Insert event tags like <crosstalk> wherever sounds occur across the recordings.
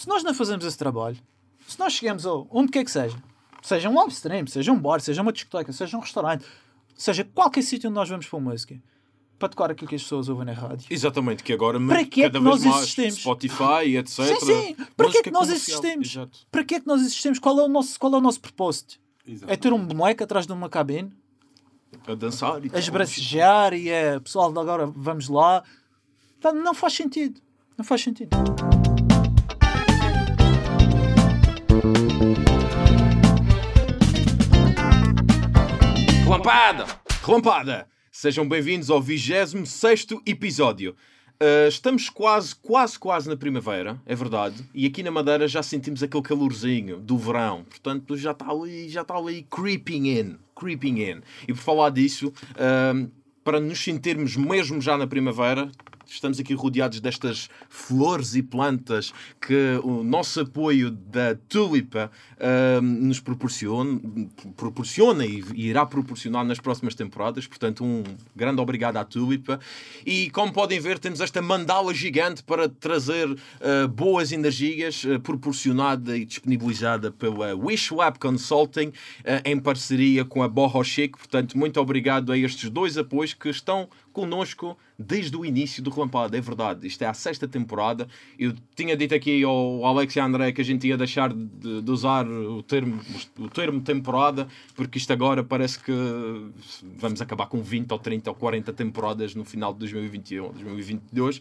Se nós não fazemos esse trabalho, se nós chegamos a onde quer que seja, seja um live stream, seja um bar, seja uma discoteca, seja um restaurante, seja qualquer sítio onde nós vamos para música, para tocar aquilo que as pessoas ouvem na rádio. Exatamente, que agora Para que é cada que vez nós mais existimos? Spotify, etc. Sim, sim. Para que é que nós comercial. existimos? Exato. Para que é que nós existimos? Qual é o nosso, qual é o nosso propósito? É ter um boneco atrás de uma cabine, A dançar e a esbracejar e é pessoal, agora vamos lá. Pá, Não faz sentido. Não faz sentido. Relampada! Relampada! Sejam bem-vindos ao 26 episódio. Uh, estamos quase, quase, quase na primavera, é verdade. E aqui na Madeira já sentimos aquele calorzinho do verão. Portanto, já está ali, já está ali creeping in. Creeping in. E por falar disso, uh, para nos sentirmos mesmo já na primavera, estamos aqui rodeados destas flores e plantas que o nosso apoio da Tulipa ah, nos proporciona, proporciona e, irá proporcionar nas próximas temporadas. Portanto, um grande obrigado à Tulipa. E como podem ver, temos esta mandala gigante para trazer ah, boas energias, ah, proporcionada e disponibilizada pela Wish Lab Consulting ah, em parceria com a Borro Chic. Portanto, muito obrigado a estes dois apoios que estão connosco desde o início do Relampada, é verdade. Isto é a sexta temporada. Eu tinha dito aqui ao Alex e André que a gente ia deixar de, de usar o termo, o termo temporada, porque isto agora parece que vamos acabar com 20 ou 30 ou 40 temporadas no final de 2021 ou 2022.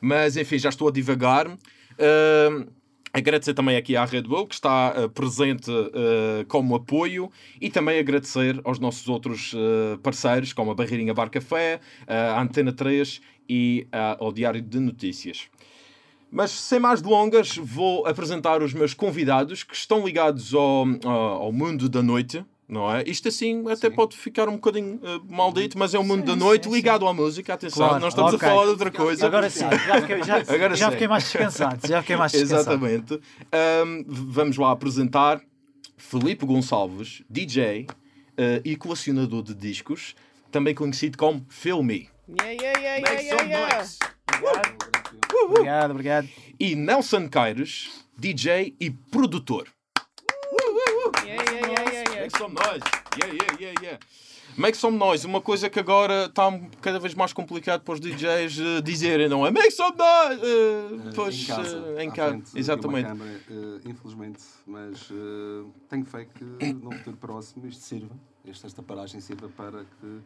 Mas enfim, já estou a divagar. Ahm, Agradecer também aqui à Red Bull, que está uh, presente uh, como apoio, e também agradecer aos nossos outros uh, parceiros, como a Barreirinha Bar Café, a Antena 3 e ao Diário de Notícias. Mas sem mais delongas, vou apresentar os meus convidados que estão ligados ao, ao, ao mundo da noite. Não é? Isto assim até pode ficar um bocadinho uh, maldito, mas é o mundo da noite sim, ligado à música. Atenção, Claro, nós estamos ok. a falar de outra coisa. Agora sim, já fiquei, já, Agora já sim. fiquei mais descansado. Já fiquei mais descansado. Exatamente. Ahm, vamos lá apresentar Felipe Gonçalves, DJ eh, e colecionador de discos, também conhecido como Filmy. Yeah, yeah, yeah, Make yeah, some yeah, yeah. noise. Obrigado, obrigado. E Nelson Caires, DJ e produtor. Yeah, yeah, yeah, yeah, yeah. Make some noise. Yeah, yeah, yeah, yeah. Make some noise, uma coisa que agora está cada vez mais complicado para os DJs eh, dizerem, não é? Make some noise! Eh, Eh, pois, em casa, eh, em à casa, frente exatamente. câmara, infelizmente, mas tenho fé que no futuro próximo isto sirva, esta, esta paragem sirva para que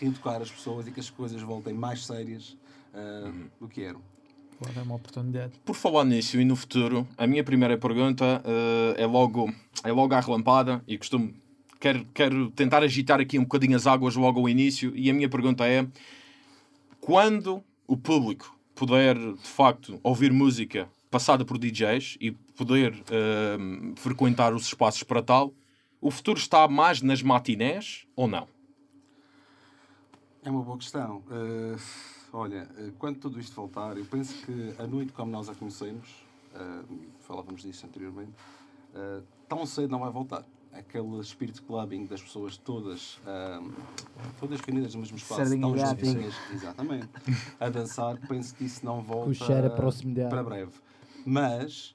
reeducar as pessoas e que as coisas voltem mais sérias Uhum. do que eram. Claro, é uma oportunidade. Por falar nisso e no futuro, a minha primeira pergunta eh, é, logo, é logo à relampada e costumo quero, quero tentar agitar aqui um bocadinho as águas logo ao início e a minha pergunta é quando o público puder de facto ouvir música passada por DJs e poder eh, frequentar os espaços para tal, o futuro está mais nas matinés ou não? É uma boa questão. Eh, olha, eh, quando tudo isto voltar, eu penso que a noite como nós a conhecemos, eh, falávamos disso anteriormente, tão cedo não vai voltar. Aquele espírito de clubbing das pessoas todas, ah, todas reunidas no mesmo espaço, Sardinha tão e juntinhas, exatamente, a dançar, penso que isso não volta o cheiro, a proximidade. para breve. Mas,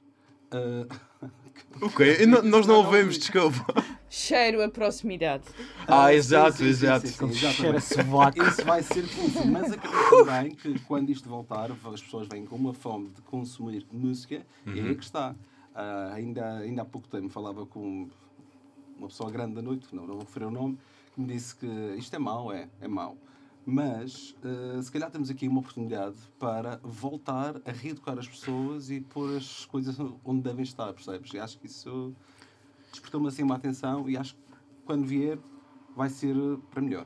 ah, <laughs> Ok, nós não ouvimos, desculpa. Cheiro a proximidade. Ah, exato, sim, sim, exato. sim, sim, Cheira exatamente. sovaco. Isso vai ser difícil, mas acredito também que quando isto voltar, as pessoas vêm com uma fome de consumir música e Uhum. aí é que está. Ah, ainda, ainda há pouco tempo falava com uma pessoa grande da noite, não, não vou referir o nome, que me disse que isto é mau, é, é mau. Mas ah, se calhar temos aqui uma oportunidade para voltar a reeducar as pessoas e pôr as coisas onde devem estar, percebes? E acho que isso despertou-me assim uma atenção e acho que quando vier vai ser para melhor.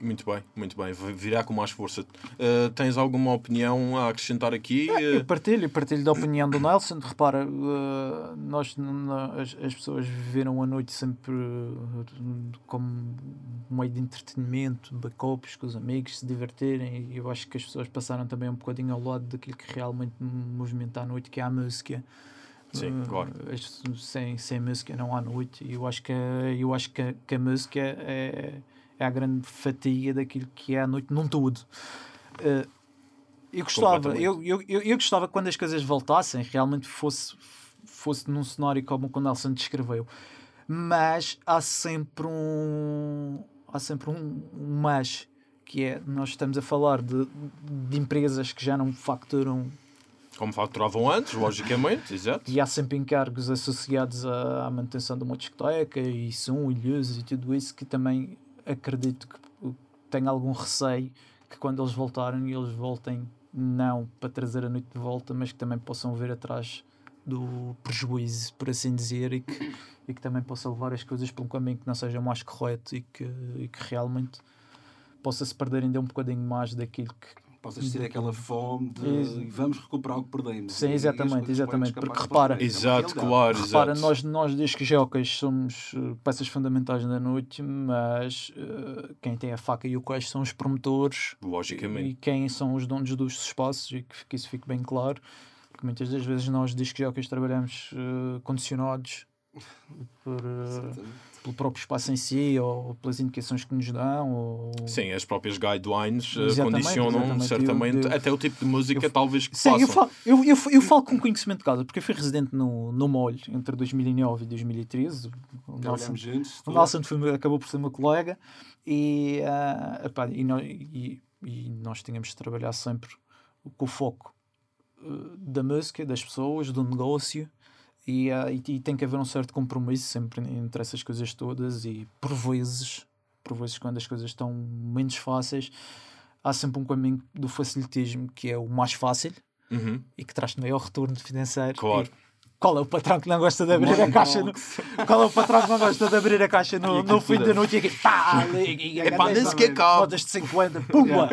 Muito bem, muito bem. Virá com mais força. Uh, tens alguma opinião a acrescentar aqui? Eu Uh, partilho, partilho da opinião do Nelson. Repara, eh, nós, as, as pessoas viveram a noite sempre eh, como um meio de entretenimento, backups com os amigos, se divertirem. E eu acho que as pessoas passaram também um bocadinho ao lado daquilo que realmente movimenta a noite, que é a música. Sim, Eh, claro. sem, sem música não há noite. E eu acho que, eu acho que, que a música é, é a grande fatia daquilo que é a noite num todo. Eh, Eu gostava, eu, eu, eu, eu gostava que quando as coisas voltassem, realmente fosse, fosse num cenário como o que o Nelson descreveu. Mas há sempre um. Há sempre um, um mas, que é nós estamos a falar de, de empresas que já não facturam Como faturavam antes, logicamente, exato. e há sempre encargos associados à, à manutenção de uma discoteca e som e luzes e tudo isso que também acredito que tenho algum receio que quando eles voltarem eles voltem não para trazer a noite de volta mas que também possam ver atrás do prejuízo por assim dizer e que, e que também possa levar as coisas por um caminho que não seja mais correto e que, e que realmente possa se perder ainda um bocadinho mais daquilo que Possas ter aquela fome de Isso. e vamos recuperar o que perdemos. Sim, exatamente, exatamente, porque repara- é Exato, realidade. claro, Repara, exato. nós, nós discos jockeys somos uh, peças fundamentais da noite, mas uh, quem tem a faca e o queijo são os promotores Logicamente. e quem são os donos dos espaços e que, que isso fique bem claro. Que muitas das vezes nós, discos jockeys, trabalhamos uh, condicionados <laughs> por, uh, Exatamente. Pelo próprio espaço em si ou pelas indicações que nos dão. Ou... Sim, as próprias guidelines eh, Exatamente, condicionam exatamente. certamente Eu- eu- até o tipo de música, eu- talvez que Sim, eu falo, eu, eu, eu falo com conhecimento de causa, porque eu fui residente no, no Molho entre 2009 e 2013. O Nelson, Trabalhamos juntos. O. Nelson foi, acabou por ser meu colega e, ah, epá, e, nó- e- e nós tínhamos de trabalhar sempre com o foco ah, da música, das pessoas, do negócio e, ah, e, e tem que haver um certo compromisso sempre entre essas coisas todas e por vezes, por vezes quando as coisas estão menos fáceis há sempre um caminho do facilitismo que é o mais fácil Uhum, e que traz maior retorno financeiro. Claro. Qual é o patrão que não gosta de abrir a caixa? No, qual é o patrão que não gosta de abrir a caixa no, no fim da é- noite e aqui pá, e, e, <laughs> Epá, nem e, sequer cabe. Notas de 50, pumba!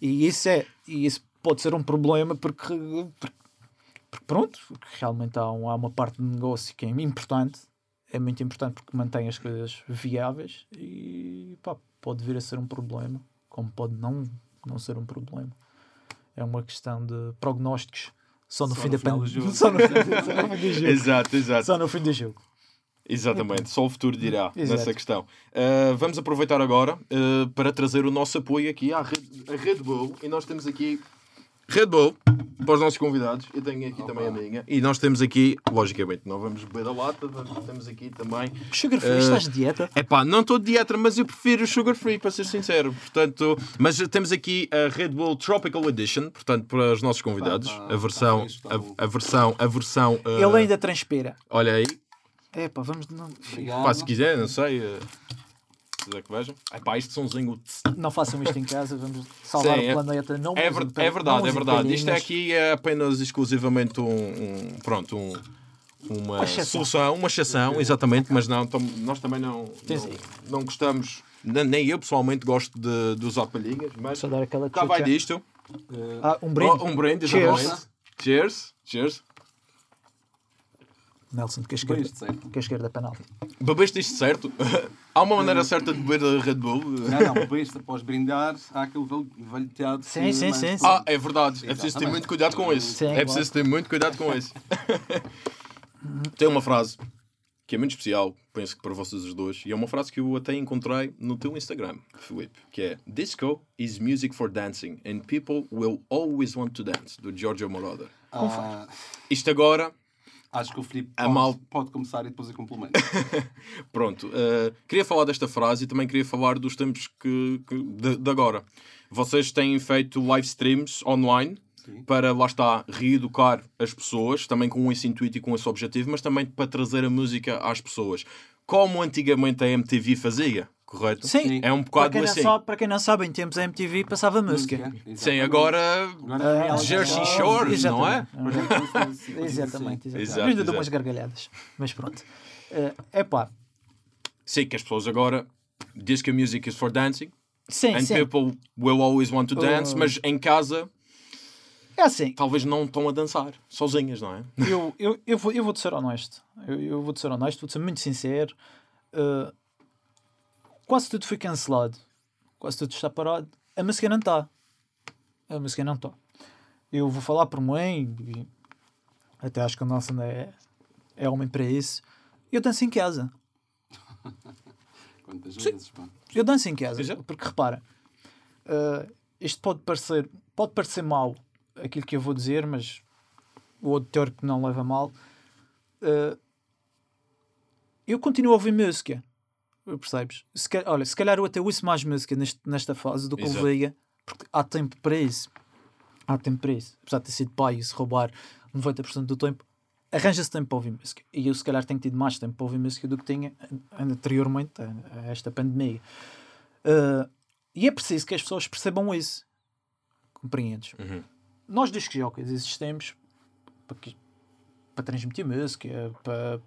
E isso é, e isso pode ser um problema porque, porque, porque pronto, porque realmente há, um- há uma parte do negócio que é importante, é muito importante porque mantém as coisas viáveis e pá, pode vir a ser um problema, como pode não, não ser um problema. É uma questão de prognósticos só no Só fim no da pandemia. jogo. <laughs> <laughs> Só no fim do jogo. Exato, exato. Só no fim do jogo. Exatamente, só o futuro dirá Exato. nessa questão. Uh, vamos aproveitar agora uh, para trazer o nosso apoio aqui à Red, à Red Bull. E nós temos aqui Red Bull para os nossos convidados. Eu tenho aqui também a minha. E nós temos aqui, logicamente, não vamos beber da lata, temos aqui também. Sugar free, Eh, estás de dieta? É pá, não estou de dieta, mas eu prefiro sugar free, para ser sincero. Portanto, mas temos aqui a Red Bull Tropical Edition, portanto, para os nossos convidados. A versão, tá a, a versão, a versão. uh, Ele ainda transpira. Olha aí, É pá, vamos. Não. Pá, se quiser, não sei. eh, Se quiser que vejam. É pá, isto somzinho. não façam isto em casa, vamos salvar Sim, é- o planeta. Não É, ver- é verdade, é verdade. Isto é aqui é apenas exclusivamente um. um- pronto, um. Uma Uma solução, uma exceção, exatamente, mas não, tam- nós também não, não, não gostamos, nem eu pessoalmente gosto de, de usar palhinhas, mas Só dar aquela cá vai disto. Ah, um brinde. Oh, um brinde, Cheers. Cheers. Cheers. Nelson, que bem esquerda, isto, certo? que a esquerda é penalti. Bebeste isto certo? <laughs> Há uma maneira certa de beber a Red Bull? Não, não, bem isto, após brindar, há aquele velho, velho teatro. Sim, sim, mais- sim, sim. Ah, é verdade. É preciso ter muito cuidado com isso. Sim, é preciso ter muito cuidado com isso. <laughs> Tem uma frase que é muito especial, penso que para vocês os dois, e é uma frase que eu até encontrei no teu Instagram, Filipe, que é Disco is music for dancing and people will always want to dance, do Giorgio Moroder. Ah, Isto agora, acho que o Filipe pode, mal- pode começar e depois eu complemento. <laughs> pronto, eh, queria falar desta frase e também queria falar dos tempos que, que- de, de agora. Vocês têm feito live streams online Sim. para, lá está, reeducar as pessoas, também com esse intuito e com esse objetivo, mas também para trazer a música às pessoas. Como antigamente a MTV fazia, correto? Sim. É um Para bocado não assim. sabe, para quem não sabe, em tempos a MTV passava música. Exatamente. Sim, agora reality Jersey show. Shores, não é? Exatamente. Exatamente. Exato, Ainda dou umas gargalhadas. Mas pronto. É pá. Sim, que as pessoas agora. Disco music is for dancing Sim, and sim. people will always want to dance, Oh. mas em casa É assim. talvez não estão a dançar, sozinhas, não é? eu, eu, eu, vou, eu vou te ser honesto. Eu, eu vou te ser honesto, vou te ser muito sincero. Uh, quase tudo foi cancelado. Quase tudo está parado. A música não está. A música não está. Eu vou falar por mim, e até acho que o nosso é, é homem para isso. Eu danço em casa. <laughs> Quantas vezes, pá. Eu danço em casa. Exato. Porque repara, uh, isto pode parecer, pode parecer mau aquilo que eu vou dizer, mas o outro teórico não leva a mal. Uh, eu continuo a ouvir música. Percebes? Se olha, se calhar eu até ouço mais música neste, nesta fase do que Exato. ouvia, porque há tempo para isso. Há tempo para isso. Apesar de ter sido pai e se roubar 90% do tempo, arranja-se tempo para ouvir música. E eu, se calhar, tenho tido mais tempo para ouvir música do que tinha anteriormente a, esta pandemia. Uh, e é preciso que as pessoas percebam isso. Compreendes? Uhum. Nós, dos jockeys, existemos para, que- para transmitir música, para,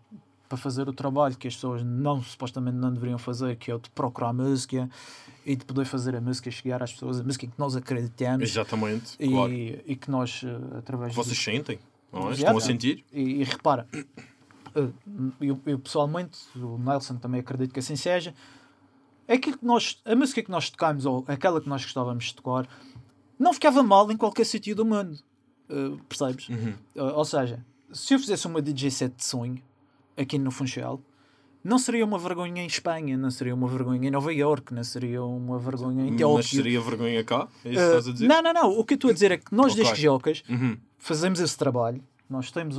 para fazer o trabalho que as pessoas não, supostamente não deveriam fazer, que é o de procurar música e de poder fazer a música chegar às pessoas, a música que nós acreditamos Exatamente, e, claro. e que nós, eh, através vocês sentem, não é? Estão a sentir? e, e repara, eh, eu, eu pessoalmente, o Nelson também acredito que assim seja, é aquilo que nós, a música que nós tocamos, ou aquela que nós gostávamos de tocar, não ficava mal em qualquer sítio do mundo. Eh, percebes? Uhum. Eh, ou seja, se eu fizesse uma DJ set de sonho aqui no Funchal, não seria uma vergonha em Espanha, não seria uma vergonha em Nova York, não seria uma vergonha em Mas Tóquio. seria vergonha cá? É isso que Eh, estás a dizer? não, não, não. O que eu estou a dizer é que nós, Ok. desde jocas, Uhum. fazemos esse trabalho, nós temos,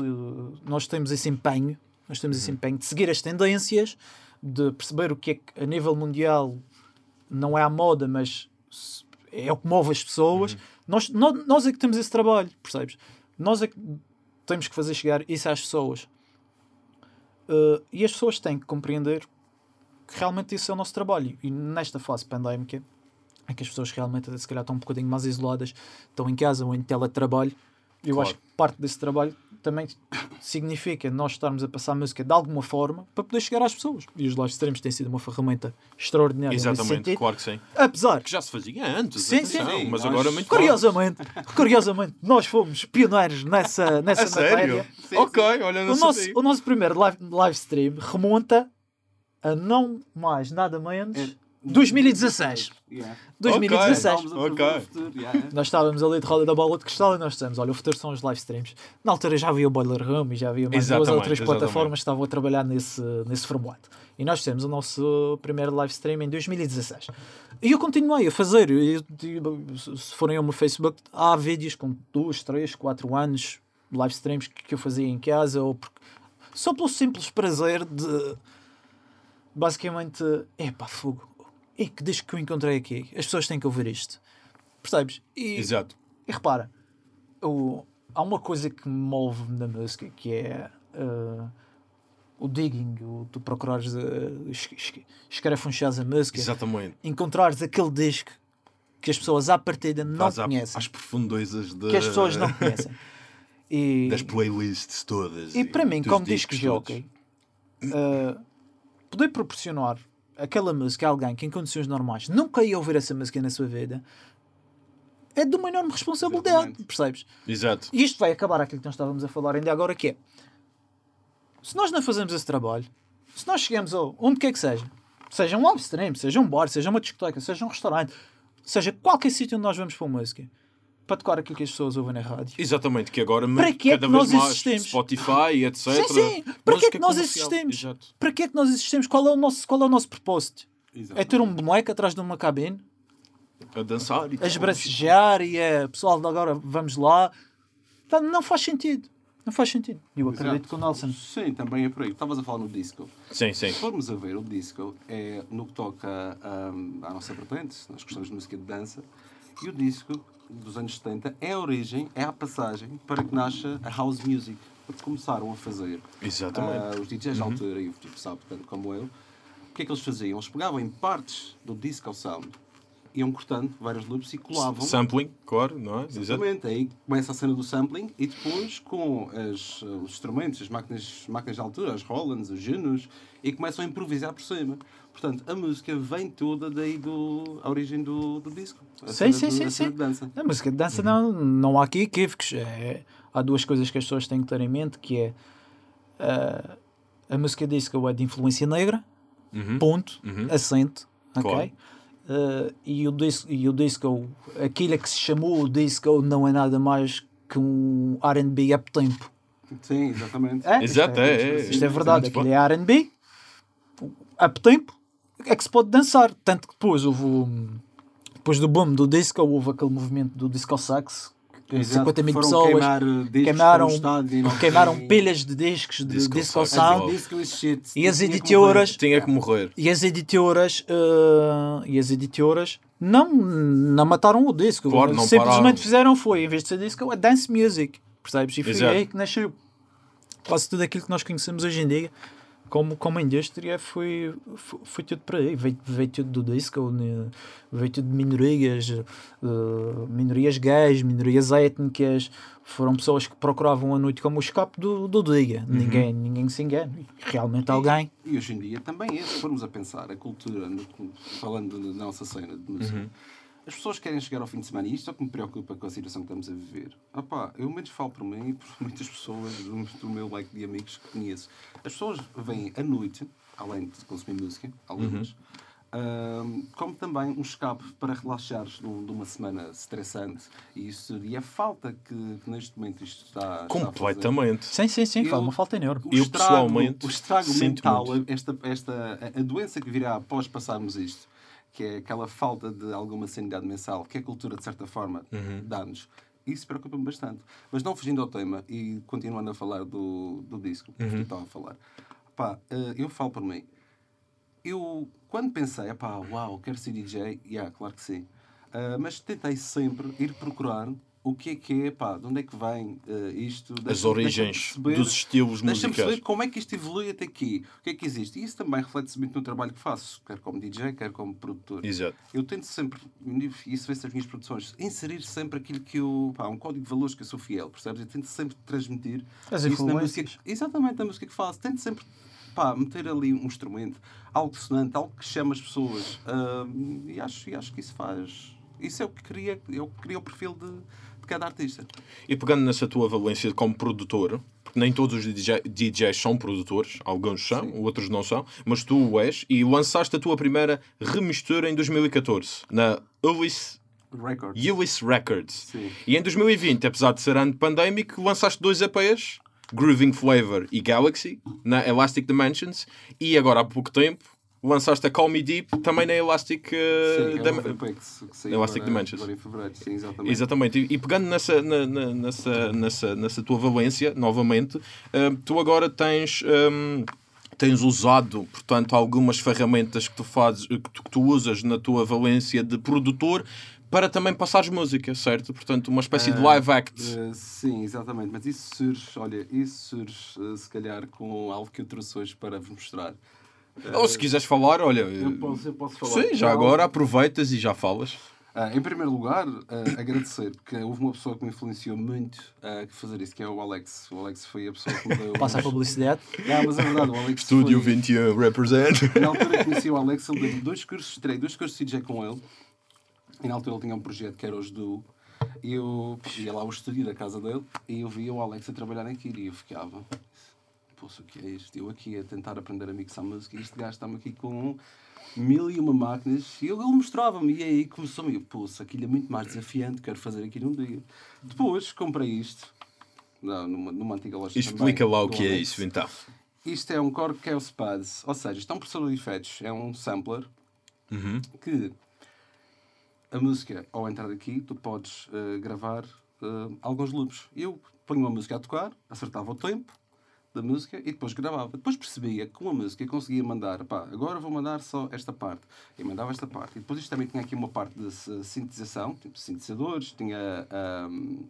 nós temos esse empenho, nós temos Uhum. esse empenho de seguir as tendências, de perceber o que é que a nível mundial não é a moda, mas é o que move as pessoas. Uhum. Nós, nós, nós é que temos esse trabalho, percebes? Nós é que temos que fazer chegar isso às pessoas. Uh, e as pessoas têm que compreender que realmente isso é o nosso trabalho. E nesta fase pandémica, é que as pessoas realmente se calhar estão um bocadinho mais isoladas, estão em casa ou em teletrabalho. Eu Claro. acho que parte desse trabalho também significa nós estarmos a passar música de alguma forma para poder chegar às pessoas. E os live streams têm sido uma ferramenta extraordinária Exatamente, claro que sim. Apesar Que já se fazia antes, Sim, atenção, sim. mas Nós- agora muito. Curiosamente, curiosamente, nós fomos pioneiros nessa, nessa A sério? matéria. Sim, ok, olha, não O nosso, o nosso primeiro live, live stream remonta a não mais, nada menos, É 2016. Yeah. 2016. Estávamos a prever Ok. o futuro, yeah. <laughs> Nós estávamos ali de roda da bola de cristal e nós dissemos: Olha, o futuro são os live streams. Na altura já havia o Boiler Room e já havia mais duas ou três exatamente. plataformas que estavam a trabalhar nesse, nesse formato. E nós fizemos o nosso primeiro live stream em 2016. E eu continuei a fazer. E, e, se forem ao meu Facebook, há vídeos com 2, 3, 4 anos, live streams que, que eu fazia em casa, ou porque, só pelo simples prazer de basicamente, epá, fogo. E que disco que eu encontrei aqui? As pessoas têm que ouvir isto. Percebes? E, Exato. e repara, o- há uma coisa que me move na música que é uh, o digging, o, tu procurares, uh, es- es- escarafunchares a música, Exatamente. encontrares aquele disco que as pessoas à partida não à- conhecem, às profundezas de- que as pessoas não conhecem. <laughs> E, das playlists todas. e para mim, como disco jockey, uh, poder proporcionar aquela música a alguém que em condições normais nunca ia ouvir essa música na sua vida é de uma enorme responsabilidade, Exatamente. percebes? Exato. E isto vai acabar aquilo que nós estávamos a falar ainda agora, que é se nós não fazemos esse trabalho, se nós chegamos a onde quer que seja, seja um live stream, seja um bar, seja uma discoteca, seja um restaurante, seja qualquer sítio onde nós vamos para música, para tocar aquilo que as pessoas ouvem na rádio. Exatamente, que agora Para que é cada que vez nós mais existimos? Spotify, etc. Sim, sim. Para que é que nós comercial. existimos? Exato. Para que é que nós existimos? Qual é o nosso, qual é o nosso propósito? Exato. É ter um boneco atrás de uma cabine, A dançar e a esbracejar e é pessoal de agora vamos lá. Pá, Não faz sentido. Não faz sentido. Eu acredito Exato. que o Nelson. Sim, também é por aí. Estavas a falar no disco. Sim, sim. Se formos a ver, o disco é no que toca hum, à nossa vertente, nós gostamos de música de dança, e o disco dos anos 70 é a origem, é a passagem para que nasça a house music. Porque começaram a fazer Exatamente. ah, os DJs da altura, e o tipo sabe tanto como eu, o que é que eles faziam? Eles pegavam em partes do disco sound, iam cortando vários loops e colavam. Sampling, claro, não é? Exato. Exatamente, aí começa a cena do sampling e depois com as, uh, os instrumentos, as máquinas, máquinas de altura, as Rolands, os Junos, e começam a improvisar por cima. Portanto, a música vem toda daí do a origem do, do disco. A Sim, sim, do- sim, sim. de dança. A música de dança não, não há aqui equívocos. É, há duas coisas que as pessoas têm que ter em mente, que é ah, a música disco é de influência negra, Uhum. ponto, Uhum. acento, ok? Claro. Ah, e, o disco, e o disco, aquilo que se chamou o disco não é nada mais que um R&B up-tempo. Sim, exatamente. É? Exato, isto é, é, é, isto é é verdade, aquilo é R&B, up-tempo, é que se pode dançar. Tanto que depois houve o- depois do boom do disco, houve aquele movimento do disco sax, Exato, 50 mil pessoas. queimar, uh, queimaram- e sei. pilhas de discos de Disco disco sound. e as que editoras-. Tinha que morrer. E as editoras, eh, e as editoras não, não mataram o disco. Claro, não Simplesmente pararam. fizeram foi, em vez de ser disco, é dance music. Percebes? E foi Exato. aí que nasceu quase tudo aquilo que nós conhecemos hoje em dia. Como, como indústria foi, foi, foi tudo para aí, veio, veio tudo do disco, né? veio tudo de minorias, eh, minorias gays, minorias étnicas, foram pessoas que procuravam a noite como o escape do, do dia. Uhum. Ninguém, ninguém se engana. E Realmente alguém. E hoje em dia também é, se formos a pensar, a cultura, falando da nossa cena de música, Uhum. As pessoas querem chegar ao fim de semana e isto é o que me preocupa com a situação que estamos a viver. Opá, eu menos falo por mim e por <laughs> muitas pessoas do, do meu leque de amigos que conheço. As pessoas vêm à noite, além de consumir música, algumas, ahm, como também um escape para relaxares de uma semana estressante. E isso e a falta que, que neste momento isto está, está a fazer. Completamente. Sim, sim, sim, Eu- uma falta enorme. O Eu, estrago, pessoalmente, o estrago mental, esta, esta, a- a doença que virá após passarmos isto, que é aquela falta de alguma sanidade mensal, que a cultura, de certa forma, Uhum. dá-nos, isso preocupa-me bastante. Mas não fugindo ao tema e continuando a falar do, do disco que Uhum. tu estava a falar, pá, eh, eu falo por mim. Eu, quando pensei, pá, uau, quero ser DJ, yeah, claro que sim. Ah, mas tentei sempre ir procurar o que é que é, pá, de onde é que vem eh, isto. As Deixa- deixa-me origens perceber- dos estilos Deixa-me musicais. perceber como é que isto evolui até aqui. O que é que existe? E isso também reflete-se muito no trabalho que faço, quer como DJ, quer como produtor. Exato. Eu tento sempre, e isso vê-se nas minhas produções, inserir sempre aquilo que eu. Pá, um código de valores que eu sou fiel, percebes? Eu tento sempre transmitir As isso na música. Exatamente, na música que faço. Tento sempre pá, meter ali um instrumento, algo sonante, algo que chama as pessoas. Ah, e, acho, e acho que isso faz. Isso é o que cria, é o, que cria o perfil de, de cada artista. E pegando nessa tua valência como produtor, porque nem todos os DJ DJs são produtores, alguns são, outros não são, mas tu o és, e lançaste a tua primeira remistura em 2014, na Ulyss, Records. Ulyss Records. Sim. E em 2020, apesar de ser ano pandémico, lançaste dois EPs, Grooving Flavor e Galaxy, na Elastic Dimensions, e agora há pouco tempo lançaste a Call Me Deep, também na Elastic... eh, Sim, é EP que, Elastic agora, Dimensions. agora em fevereiro. Sim, exatamente. Exatamente, e, pegando nessa, na- na- nessa, nessa, nessa tua valência, novamente, hum, tu agora tens, hum, tens usado, portanto, algumas ferramentas que tu fazes, que tu, que tu usas na tua valência de produtor para também passares música, certo? Portanto, uma espécie de live act. Eh, sim, exatamente. Mas isso surge, olha, isso surge eh, se calhar com algo que eu trouxe hoje para vos mostrar. Ou se quiseres falar, olha. Eu posso, eu posso falar. Sim, já Não, agora aproveitas e já falas. Ah, em primeiro lugar, ah, agradecer, porque houve uma pessoa que me influenciou muito a fazer isso, que é o Alex. O Alex foi a pessoa que me deu. <laughs> Passa a publicidade. Não, mas é verdade, o Alex. Estúdio foi... 21 represent. <laughs> Na altura que conheci o Alex, ele deu dois cursos, tirei dois cursos de DJ com ele. E na altura ele tinha um projeto que era os Duo. E eu ia lá ao estúdio da casa dele e eu via o Alex a trabalhar naquilo e eu ficava. Poxa, o que é isto? Eu aqui a tentar aprender a mixar música e este gajo está-me aqui com mil e uma máquinas e ele, mostrava-me e aí começou-me. Eu, poxa, aquilo é muito mais desafiante, quero fazer aquilo um dia. Depois comprei isto não, numa, numa antiga loja Explica também, lá o que é isso, então. Isto é um Korg Chaos Pads, ou seja, isto é um processador de efeitos, é um sampler Uhum. que a música, ao entrar aqui, tu podes eh, gravar eh, alguns loops. Eu ponho uma música a tocar, acertava o tempo da música e depois gravava. Depois percebia que com a música conseguia mandar, pá, agora vou mandar só esta parte. E mandava esta parte. E depois isto também tinha aqui uma parte de sintetização, tipo sintetizadores, tinha ahm,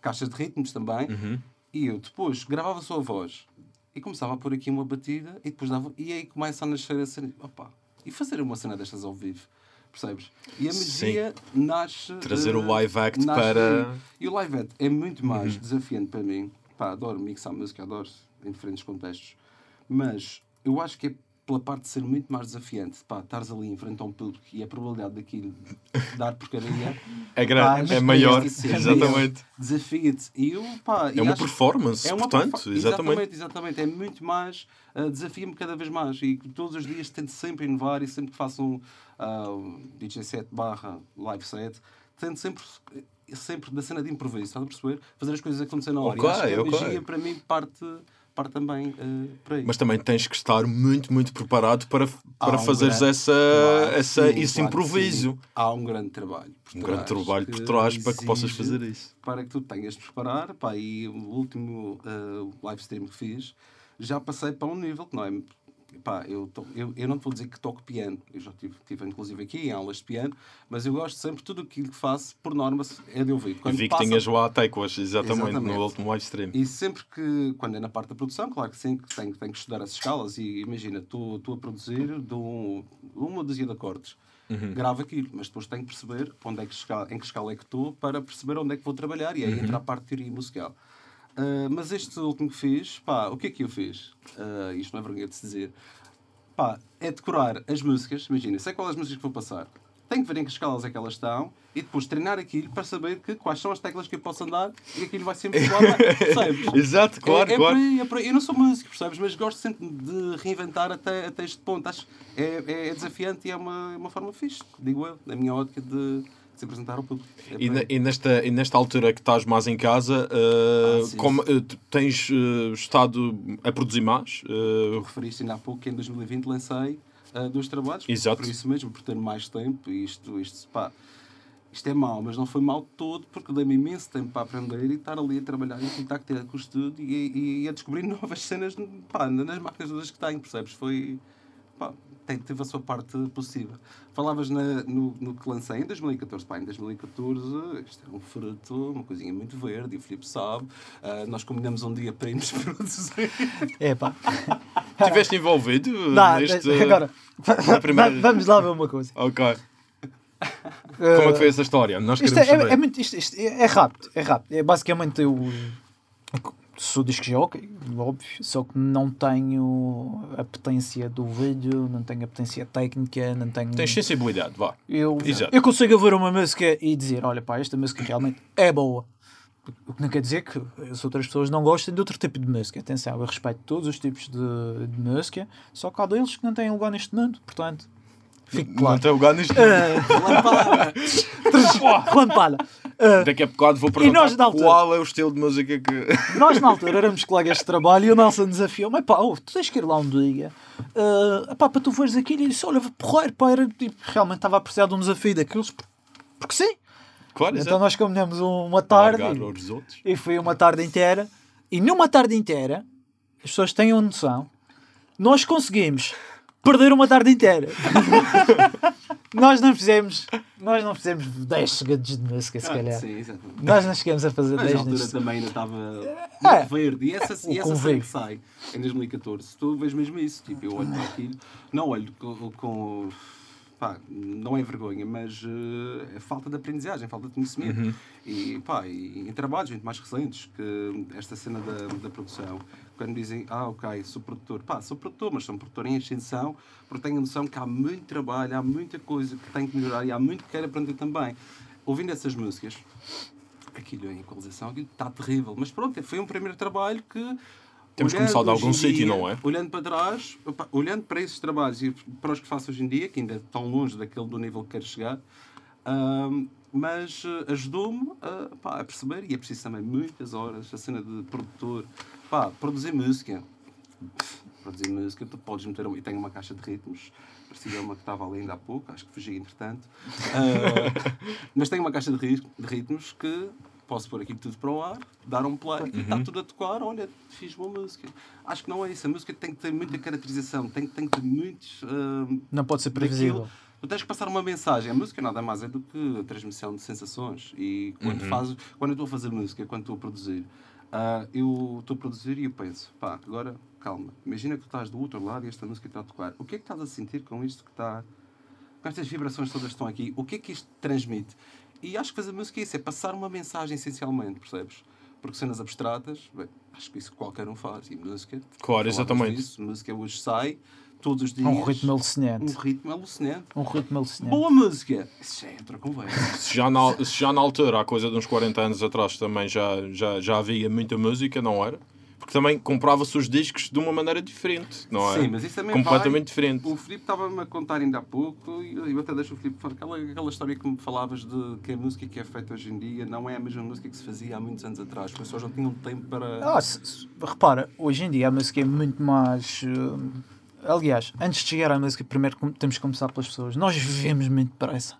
caixas de ritmos também. Uhum. E eu depois gravava só a voz e começava a pôr aqui uma batida e depois dava. E aí começa a nascer a cena. Opa, e fazer uma cena destas ao vivo. Percebes? E a magia nasce. Trazer eh, o live act nasce para-. E o live act é muito mais desafiante para mim. Pá, adoro mixar música, adoro em diferentes contextos. Mas eu acho que é pela parte de ser muito mais desafiante. Pá, estares ali em frente a um público e a probabilidade daquilo dar porcaria. É grande, é maior. é Exatamente. Desafia-te. E eu, pá, É uma performance, é uma portanto, perfa- exatamente. exatamente, exatamente. É muito mais, uh, desafia-me cada vez mais. E todos os dias tento sempre inovar e sempre que faço um uh, DJ set barra live set, tento sempre, sempre da cena de improviso, estás a perceber? Fazer as coisas acontecer na hora. Ok, e acho que a ok. magia para mim parte, também uh, para isso. Mas também tens que estar muito, muito preparado para, para um fazeres grande- essa, Claro essa, sim, esse claro improviso. Há um grande trabalho. por Um grande trás trabalho por trás para que possas fazer isso. Para que tu tenhas de preparar. Pá, e o último uh, live stream que fiz, já passei para um nível que não é. Pá, eu, to- eu, eu não te vou dizer que toco piano, eu já tive, tive inclusive aqui em aulas de piano, mas eu gosto sempre, tudo aquilo que faço, por norma, é de ouvir. Quando vi que passa- tinhas lá teclas, exatamente, Exatamente. no último live stream. e sempre que, quando é na parte da produção, claro que sim, que tenho, tenho que estudar as escalas. E imagina, estou a produzir de um, uma dúzia de acordes, gravo aquilo, mas depois tenho que perceber onde é que escala, em que escala é que estou para perceber onde é que vou trabalhar. E aí entra a parte de teoria musical. Ah, mas este último que fiz, pá, o que é que eu fiz? Ah, isto não é vergonha de se dizer. Pá, é decorar as músicas, imagina, sei qual é as músicas que vou passar. Tenho que ver em que escalas é que elas estão e depois treinar aquilo para saber que, quais são as teclas que eu posso andar e aquilo vai sempre igual, <laughs> percebes? Exato, claro, é, é claro. Por aí, é por aí. Eu não sou músico, percebes? Mas gosto sempre de reinventar até, até este ponto. Acho é, é desafiante e é uma, é uma forma fixe, digo eu, na minha ótica de se apresentar ao público. É E, na- e nesta, e nesta altura que estás mais em casa, uh, Ah, sim, como, uh, tu tens uh, estado a produzir mais? Tu Uh, referiste ainda há pouco que em 2020 lancei dois trabalhos. Exato. Por isso mesmo, por ter mais tempo. E isto, isto, pá, isto é mau, mas não foi mau todo porque dei-me imenso tempo para aprender e estar ali a trabalhar em contacto direto com o e, e a descobrir <laughs> novas cenas pá, nas máquinas todas que tenho, percebes? Foi. Pá, tem, teve a sua parte positiva. Falavas na- no, no que lancei em 2014. Pá, em 2014, isto é um fruto, uma coisinha muito verde, e o Filipe sabe. Ah, nós combinamos um dia para irmos <laughs> produzir. É pá. Estiveste envolvido Dá, neste... agora, na primeira- va- vamos lá ver uma coisa. Ok. Como é que foi essa história? Nós Isto queremos é, é, saber. é muito, isto, isto é, é rápido, é rápido. É basicamente eu sou disco jockey, óbvio, só que não tenho a potência do vídeo, não tenho a potência técnica, não tenho. Tens sensibilidade, vá. Eu, Exato. eu consigo ouvir uma música e dizer, olha pá, esta música realmente é boa. O que não quer dizer que as outras pessoas não gostem de outro tipo de música. Atenção, eu respeito todos os tipos de, de música, só que há deles que não têm lugar neste mundo, portanto, Não claro. tem lugar nisto. Lampada. Ah, Daqui a bocado vou perguntar nós, altura? qual é o estilo de música que... <laughs> Nós na altura éramos colegas de trabalho e o Nelson desafiou mas pá, oh, tu tens que ir lá um dia ah, pá, para tu veres aquilo e disse, olha, porreiro, pá, era, tipo, realmente estava a precisar de um desafio daqueles, por- porque sim. Claro, Então exato. nós combinamos uma tarde e, e foi uma tarde inteira e numa tarde inteira, as pessoas tenham noção, nós conseguimos perder uma tarde inteira. <laughs> nós não fizemos, nós não fizemos 10 segundos de música, se calhar. Ah, Sim, exatamente. Nós não chegamos a fazer Mas 10 na altura também ainda estava É. muito verde. E essa, O e essa que sai em 2014, tu vês mesmo isso. Tipo, eu olho para aquilo, não olho com. com- pá, não é vergonha, mas eh, é falta de aprendizagem, falta de conhecimento. E, pá, e em trabalhos muito mais recentes, que esta cena da, da produção, quando dizem, ah, ok, sou produtor, pá, sou produtor, mas sou produtor em ascensão, porque tenho a noção que há muito trabalho, há muita coisa que tenho que melhorar e há muito que quero aprender também. Ouvindo essas músicas, aquilo em equalização, aquilo está terrível. Mas pronto, foi um primeiro trabalho que. Temos olhando começar de algum sítio, não é? Olhando para trás, opa, olhando para esses trabalhos e para os que faço hoje em dia, que ainda estão longe daquele do nível que quero chegar, mas eh, ajudou-me a, pá, a perceber, e é preciso também muitas horas, a cena de produtor, pá, produzir música. Produzir música, tu podes meter. E tenho uma caixa de ritmos, parecia uma que estava ali ainda há pouco, acho que fugi entretanto. Ah, mas tenho uma caixa de, ri- de ritmos que posso pôr aquilo tudo para o ar, dar um play e está tudo a tocar. Olha, fiz boa música. Acho que não é isso. A música tem que ter muita caracterização, tem, tem que ter muitos. ah, Não pode ser daquilo. previsível. Tu tens que passar uma mensagem. A música nada mais é do que a transmissão de sensações. E quando, fazes, quando eu estou a fazer música, quando estou a produzir, ah, eu estou a produzir e eu penso, pá, agora calma. Imagina que tu estás do outro lado e esta música está a tocar. O que é que estás a sentir com isto que está. com estas vibrações todas que estão aqui? O que é que isto transmite? E acho que fazer música é isso, é passar uma mensagem essencialmente, percebes? Porque cenas abstratas, bem, acho que isso qualquer um faz. E música. Claro, exatamente. disso, música hoje sai, todos os dias. Um ritmo Um alucinante. ritmo alucinante. Um ritmo alucinante. Boa música! Isso já é outra conversa. <laughs> Se já, na, se já na altura, há coisa de uns 40 anos atrás, também já, já, já havia muita música, não era? Porque também comprava-se os discos de uma maneira diferente, não é? Sim, mas isso também Completamente vai- diferente. O Filipe estava-me a contar ainda há pouco, e eu até deixo o Filipe falar, aquela, aquela história que me falavas de que a música que é feita hoje em dia não é a mesma música que se fazia há muitos anos atrás. As pessoas não tinham tempo para. Ah, se- se- repara, hoje em dia a música é muito mais. eh, aliás, antes de chegar à música, primeiro temos que começar pelas pessoas. Nós vivemos muito depressa.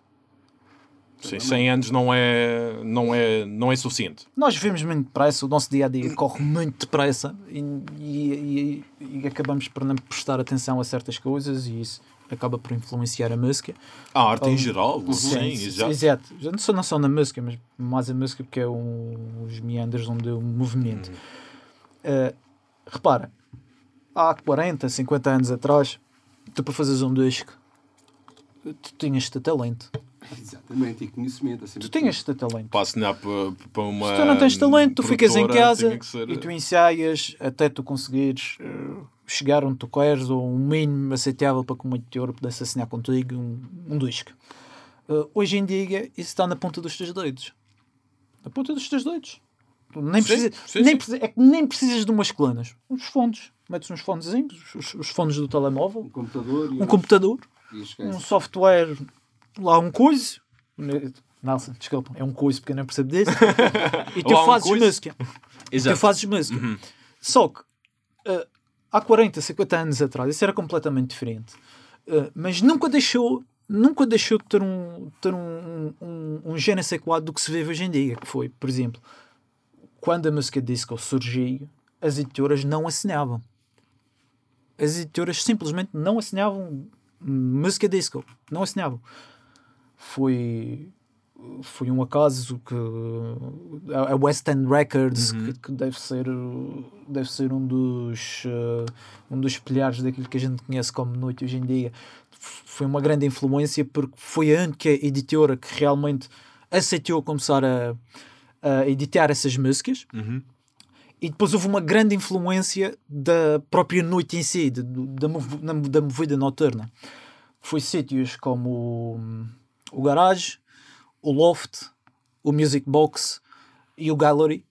Sim, 100 anos não é, não é, não é suficiente. Nós vivemos muito depressa, o nosso dia a dia corre muito depressa e, e- e- e acabamos por não prestar atenção a certas coisas e isso acaba por influenciar a música. A arte em Um, geral, sim, exato. Exato. Já não só, não só na música, mas mais a música porque é um, os meandros onde o movimento. Uh, repara, há 40, 50 anos atrás, tu para fazeres um disco, tu tinhas de ter talento. Exatamente, e conhecimento. Acima Tu tinhas de ter talento. Para assinar para, para uma. Se tu não tens talento, tu ficas em casa ser- e tu ensaias até tu conseguires eh, chegar onde tu queres ou um mínimo aceitável para que um editor pudesse assinar contigo um, um disco. Eh, hoje em dia, isso está na ponta dos teus dedos. Na ponta dos teus dedos. Tu nem Sim, precisa, sim, nem precisa- é que nem precisas de umas colunas. Uns fones. Metes uns fonezinhos, os, os fones do telemóvel, Um computador e um computador, E um software, lá um coisa. Nelson, desculpa, é um coisa porque eu não percebo disso. <laughs> e tu um fazes coisa. música. Tu fazes música. Uhum. Só que eh, há 40, 50 anos atrás isso era completamente diferente. Eh, mas nunca deixou, nunca deixou de ter um, ter um, um, um ne sais quoi do que se vive hoje em dia. Que foi, por exemplo, quando a música disco surgiu, as editoras não assinavam. As editoras simplesmente não assinavam música disco. Não assinavam. Foi foi um acaso que a West End Records que, que deve ser deve ser um dos eh, um dos pilares daquilo que a gente conhece como noite hoje em dia foi uma grande influência porque foi a única editora que realmente aceitou começar a, a editar essas músicas Uhum. e depois houve uma grande influência da própria noite em si, de- da, da movida noturna. Foi sítios como o, o Garage, o Loft, o Music Box e o Gallery.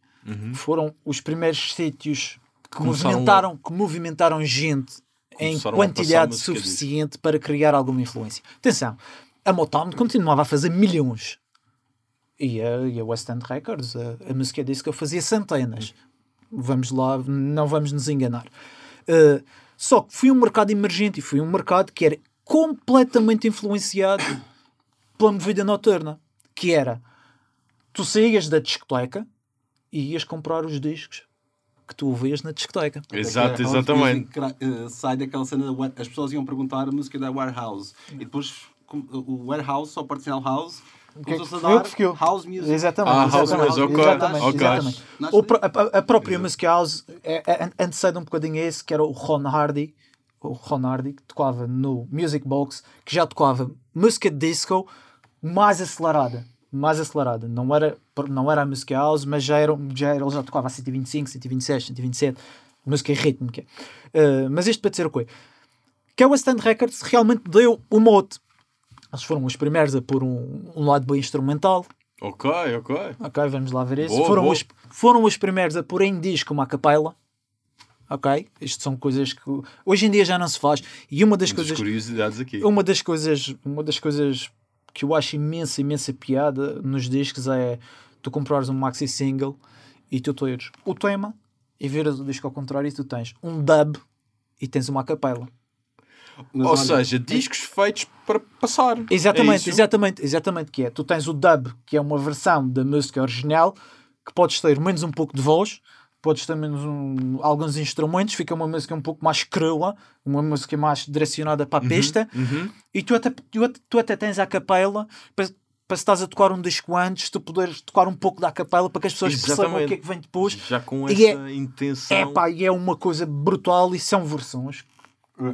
Foram os primeiros sítios que Uhum. Começaram movimentaram, que movimentaram gente em Começaram quantidade suficiente para criar alguma influência. Atenção, a Motown continuava a fazer milhões. E a, e a West End Records, a, a música disco, fazia centenas. Vamos lá, não vamos nos enganar. Uh, só que foi um mercado emergente e foi um mercado que era completamente influenciado pela movida noturna. Que era, tu saías da discoteca e ias comprar os discos que tu ouvias na discoteca. Exato, que house exatamente. music eh, sai daquela cena, as pessoas iam perguntar a música da Warehouse e depois o Warehouse, só sinal House, que é que dar Porque eu- House Music. Exatamente, Ah, house exatamente, music, ok, exatamente, ok. exatamente. O pro- a, a própria Music House é, é, antecede um bocadinho a esse, que era o Ron Hardy, o Ron Hardy, que tocava no Music Box, que já tocava música disco mais acelerada. Mais acelerada. Não era, não era a Music House, mas já era, já era, ele já tocava a 125, 126, 127, música rítmica. Uh, mas isto para dizer o quê? Que a West End Records realmente deu o mote. Eles foram os primeiros a pôr um, um lado bem instrumental, Ok, ok. Ok, vamos lá ver isso. Boa, foram, boa. Os, foram os primeiros a pôr em disco uma capela. Ok? Isto são coisas que hoje em dia já não se faz. E uma das coisas. curiosidades aqui. Uma das coisas. Uma das coisas que eu acho imensa, imensa piada nos discos é tu comprares um maxi single e tu teres o tema e viras o disco ao contrário e tu tens um dub e tens uma capela. Mas Ou olha, seja, discos feitos para passar. É Exatamente, isso? exatamente, exatamente que é. Tu tens o dub, que é uma versão da música original, que podes ter menos um pouco de voz, podes ter menos um- alguns instrumentos, fica uma música um pouco mais crua, uma música mais direcionada para a pista, Uhum. e tu até, tu, tu até tens a capela para, para se estás a tocar um disco antes, tu poderes tocar um pouco da capela para que as pessoas percebam o Exatamente. que é que vem depois. Já com E essa intenção. É pá, e é uma coisa brutal e são versões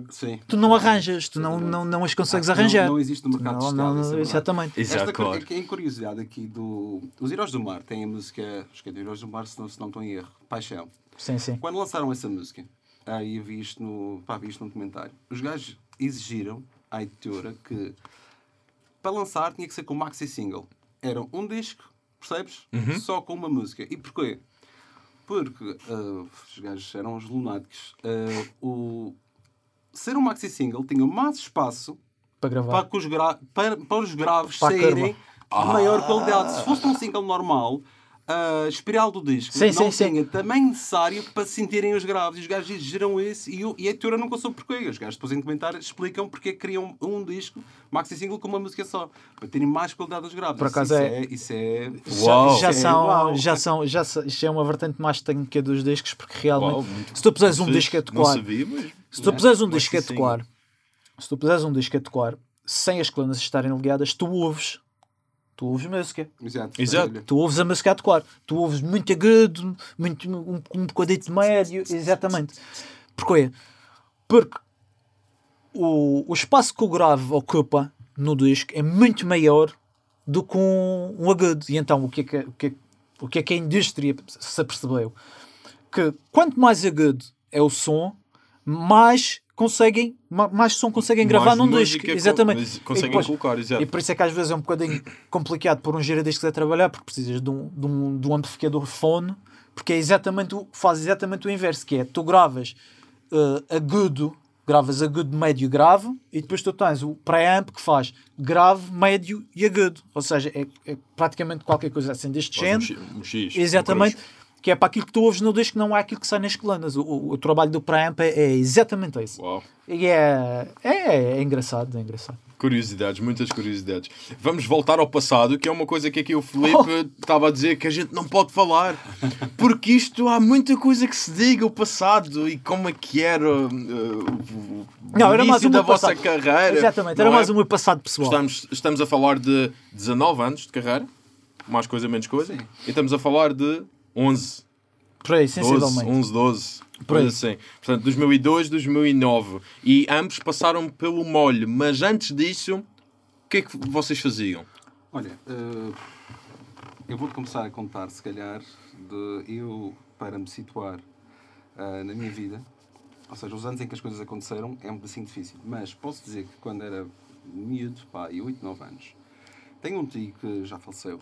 Sim. tu não arranjas, tu não, não, não as consegues Ah, arranjar. Não, não existe no mercado Não, de estado, não, é verdade. exatamente. Exato, Esta claro. claro. em curiosidade aqui do. Os Heróis do Mar têm a música. Acho que é de Heróis do Mar, se não, se não estou em erro. Paixão. Sim, sim. Quando lançaram essa música, aí eu vi isto no, pá, vi isto num comentário, os gajos exigiram à editora que para lançar tinha que ser com maxi single. Era um disco, percebes? Uhum. Só com uma música. E porquê? porque ah, os gajos eram os lunáticos. Ah, o... Ser um maxi single tinha mais espaço Para gravar. para, que os gra- para, para os graves Para saírem de maior qualidade. Se fosse um single normal, a espiral do disco Sim, não sim, sim. tinha tamanho necessário para sentirem os graves. E os gajos exigiram isso e, eu, e a editora nunca soube porquê. Os gajos depois em comentários explicam porque é que queriam um disco maxi single com uma música só. Para terem mais qualidade dos graves. Por Isso- acaso isso é- Isso é... Uau. Já, já É, são, uau. já são, já isto é uma vertente mais técnica dos discos, porque realmente, Uau, muito se tu puseres um disco a Não tocar, sabia mesmo. Se tu puseres um Mas disco a tocar, se tu puseres um disco a tocar, sem as colunas estarem ligadas, tu ouves, tu ouves música. Exato. Exato. Tu ouves a música a tocar, tu ouves muito agudo, muito, um, um bocadito médio, exatamente. Porquê? Porque o, o espaço que o grave ocupa no disco é muito maior do que um, um agudo. E então o que, é que, o, que é, o que é que a indústria se apercebeu? Que quanto mais agudo é o som, mais conseguem, ma- mais som conseguem gravar Mais num música disco. co- Exatamente. mas E Conseguem depois- colocar, exato. e por isso é que às vezes é um bocadinho complicado pôr um giradiscos a trabalhar, porque precisas de um, de um, de um amplificador fone, porque é exatamente o, faz exatamente o inverso, que é tu gravas eh, agudo, gravas agudo, médio, grave, e depois tu tens o preamp que faz grave, médio e agudo. Ou seja, é, é praticamente qualquer coisa assim deste género. um um X, Exatamente. um. Que é para aquilo que tu ouves no disco, não é aquilo que sai nas colunas. O, o, o trabalho do preamp é, é exatamente isso. Uau. E é, é, é engraçado, é engraçado. Curiosidades, muitas curiosidades. Vamos voltar ao passado, que é uma coisa que aqui o Felipe <laughs> estava a dizer que a gente não pode falar. Porque isto há muita coisa que se diga, o passado e como é que era uh, o, Não, era mais da vossa passado. carreira. Exatamente, era é? mais o meu passado pessoal. Estamos, estamos a falar de 19 anos de carreira, mais coisa, menos coisa, Sim. e estamos a falar de 11, Por aí, 12, sensivelmente. 11, 12, Por aí. assim. Portanto, 2002, 2009. E ambos passaram pelo molho, mas antes disso, o que é que vocês faziam? Olha, eh, eu vou começar a contar, se calhar, de eu, para me situar eh, na minha vida, ou seja, os anos em que as coisas aconteceram, é um bocadinho difícil. Mas posso dizer que quando era miúdo, pá, e 8, 9 anos, tenho um tio que já faleceu,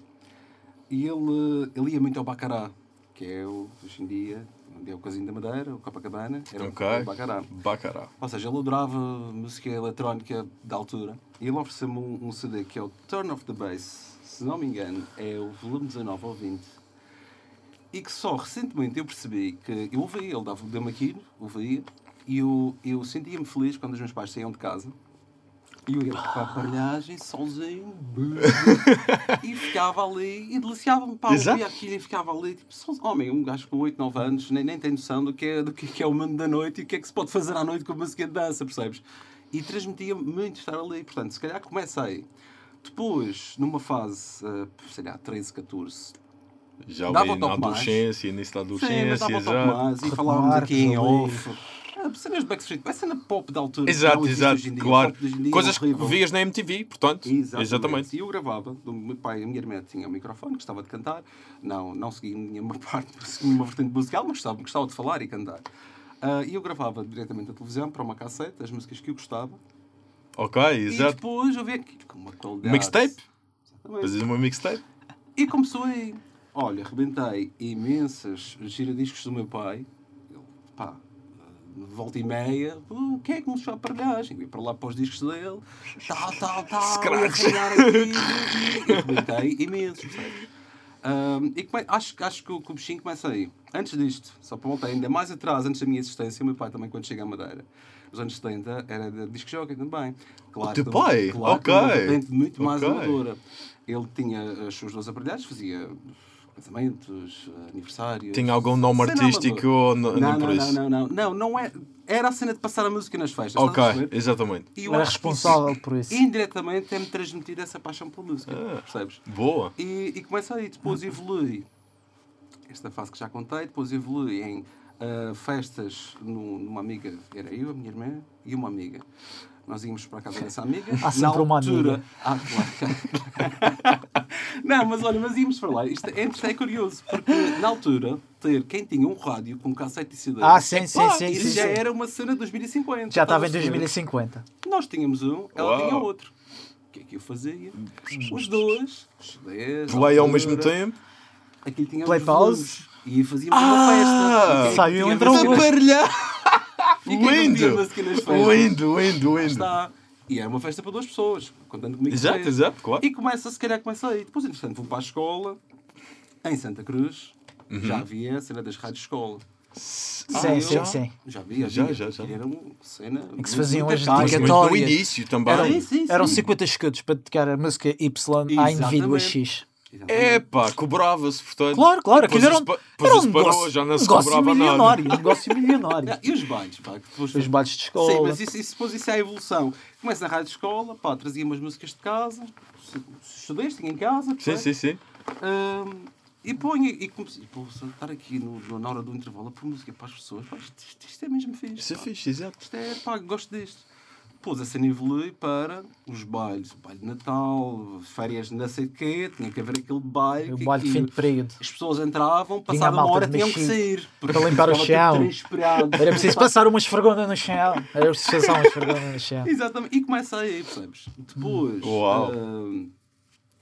e ele, ele ia muito ao Bacará, que é o, hoje em dia, onde é o Casinho da Madeira, o Copacabana, era Ok. o Bacará. Bacará. Ou seja, ele adorava música eletrónica da altura e ele ofereceu-me um, um CD que é o Turn of the Bass, se não me engano, é o volume 19 ou 20. E que só recentemente eu percebi que eu ouvia, ele dava- deu-me aquilo, ouvia, e eu, eu sentia-me feliz quando os meus pais saíam de casa. E eu ia para a aparelhagem, sozinho, <laughs> e ficava ali, e deliciava-me, pá, Exato. ouvia aquilo e ficava ali, tipo, só, homem, um gajo com 8, 9 anos, nem, nem tem noção do que, é, do que é o mundo da noite e o que é que se pode fazer à noite com a música de dança, percebes? E transmitia muito estar ali, portanto, se calhar comecei. Depois, numa fase, eh, sei lá, 13, 14, Já Dava ali na toque mais. adolescência, início da Sim, mas adolescência, dava um já. mais e falávamos aqui em off. Ah, Cenas de Backstreet, é cena pop da altura. que Exato, exato, dia. claro. O é Coisas que horrível. vias na MTV, portanto. Exatamente. Exatamente. E eu gravava, do meu pai e a minha irmã tinha um microfone, gostava de cantar. Não, não segui nenhuma <laughs> parte, nenhuma vertente musical, mas gostava, gostava de falar e cantar. Ah, e eu gravava diretamente a televisão para uma cassete, as músicas que eu gostava. Ok, E exato. depois eu vi aquilo com uma qualidade. Mixtape? Exatamente. Fazes uma mixtape? E começou aí. Olha, rebentei imensas giradiscos do meu pai. Volta e meia, "Uh, quem é que me a aparelhagem? Eu ia para lá para os discos dele, tal, tal, tal, Scratch. e arranhar aqui, rebentei imensos, percebes? Ahm, e come- acho, acho que o, que o bichinho começa aí. Antes disto, só para voltar ainda mais atrás, antes da minha existência, o meu pai também, quando chega à Madeira, nos anos 70, era de disc jockey também. Claro, O teu que- pai? Claro, que uma Ok. muito mais Ok. amadora. Ele tinha as suas duas aparelhagens, fazia casamentos, aniversários. Tinha algum nome cena artístico ou não, Não, não, isso? não, não, não, não, não é. Era a cena de passar a música nas festas. Ok, exatamente. E eu Era responsável por isso. Indiretamente é-me transmitir essa paixão pela música. Ah. Percebes? Boa. E, e começa aí, depois evolui. Esta fase que já contei, depois evolui em ah, festas no- numa amiga, era eu, a minha irmã e uma amiga. Nós íamos para a casa dessa amiga. Há sempre uma amiga. Ah, claro. <laughs> Não, mas olha, mas íamos para lá. Isto é, isto é curioso, porque na altura, ter quem tinha um rádio com cassete e CD. Ah, sim, sim, epá, sim, Isso sim, já sim. era uma cena de 2050. Já estava em estás a perceber? 2050. Nós tínhamos um, ela Uau. tinha outro. O que é que eu fazia? Os dois. os dez, Play ao altura. mesmo tempo. Aquilo tinha Play pause. E fazíamos uma festa. Saiu tinha entre <laughs> e Lindo! Lindo, lindo, lindo. Está. E era uma festa para duas pessoas, contando comigo. Exato, exato, claro. E começa, se calhar começa aí. Depois, entretanto, vou para a escola, em Santa Cruz, Uhum. já havia a cena das rádios escola. Sim, eu sim, já- sim. Já havia, Já, já, já. Era uma cena. Em que se faziam as tarde. Mas, mas no dedicatórias. início também. Eram, Sim, sim, eram sim. 50 escudos para dedicar a música Y à indivíduo. X. Exatamente. Epá, cobrava-se, portanto. Claro, claro, aquilo era um, era um parou, negócio, já não se negócio milionário. Um negócio <laughs> milionário. E os bailes, pá? Depois... Os bailes de escola. Sim, mas isso, isso, depois isso é a evolução. Começa na rádio de escola, pá, trazia umas músicas de casa, estudei, tinha em casa. Sim, sim, sim. Ahm, e ponho e comecei, pô, estar aqui no, na hora do intervalo a pôr música para as pessoas, pá, isto, isto- isto é mesmo fixe. Isso é pá. fixe, exato. Isto é, pá, gosto disto. Depois a cena evolui para os bailes, baile de Natal, férias de não sei de quê, tinha que haver aquele baile. O que baile de fim de período. As pessoas entravam, Vinha passada a uma hora tinham que sair. para limpar o chão. Era preciso passar uma esfregona no chão. Era preciso passar uma esfregona no chão. Exatamente. E começa aí, percebes? Depois. Uau. ah,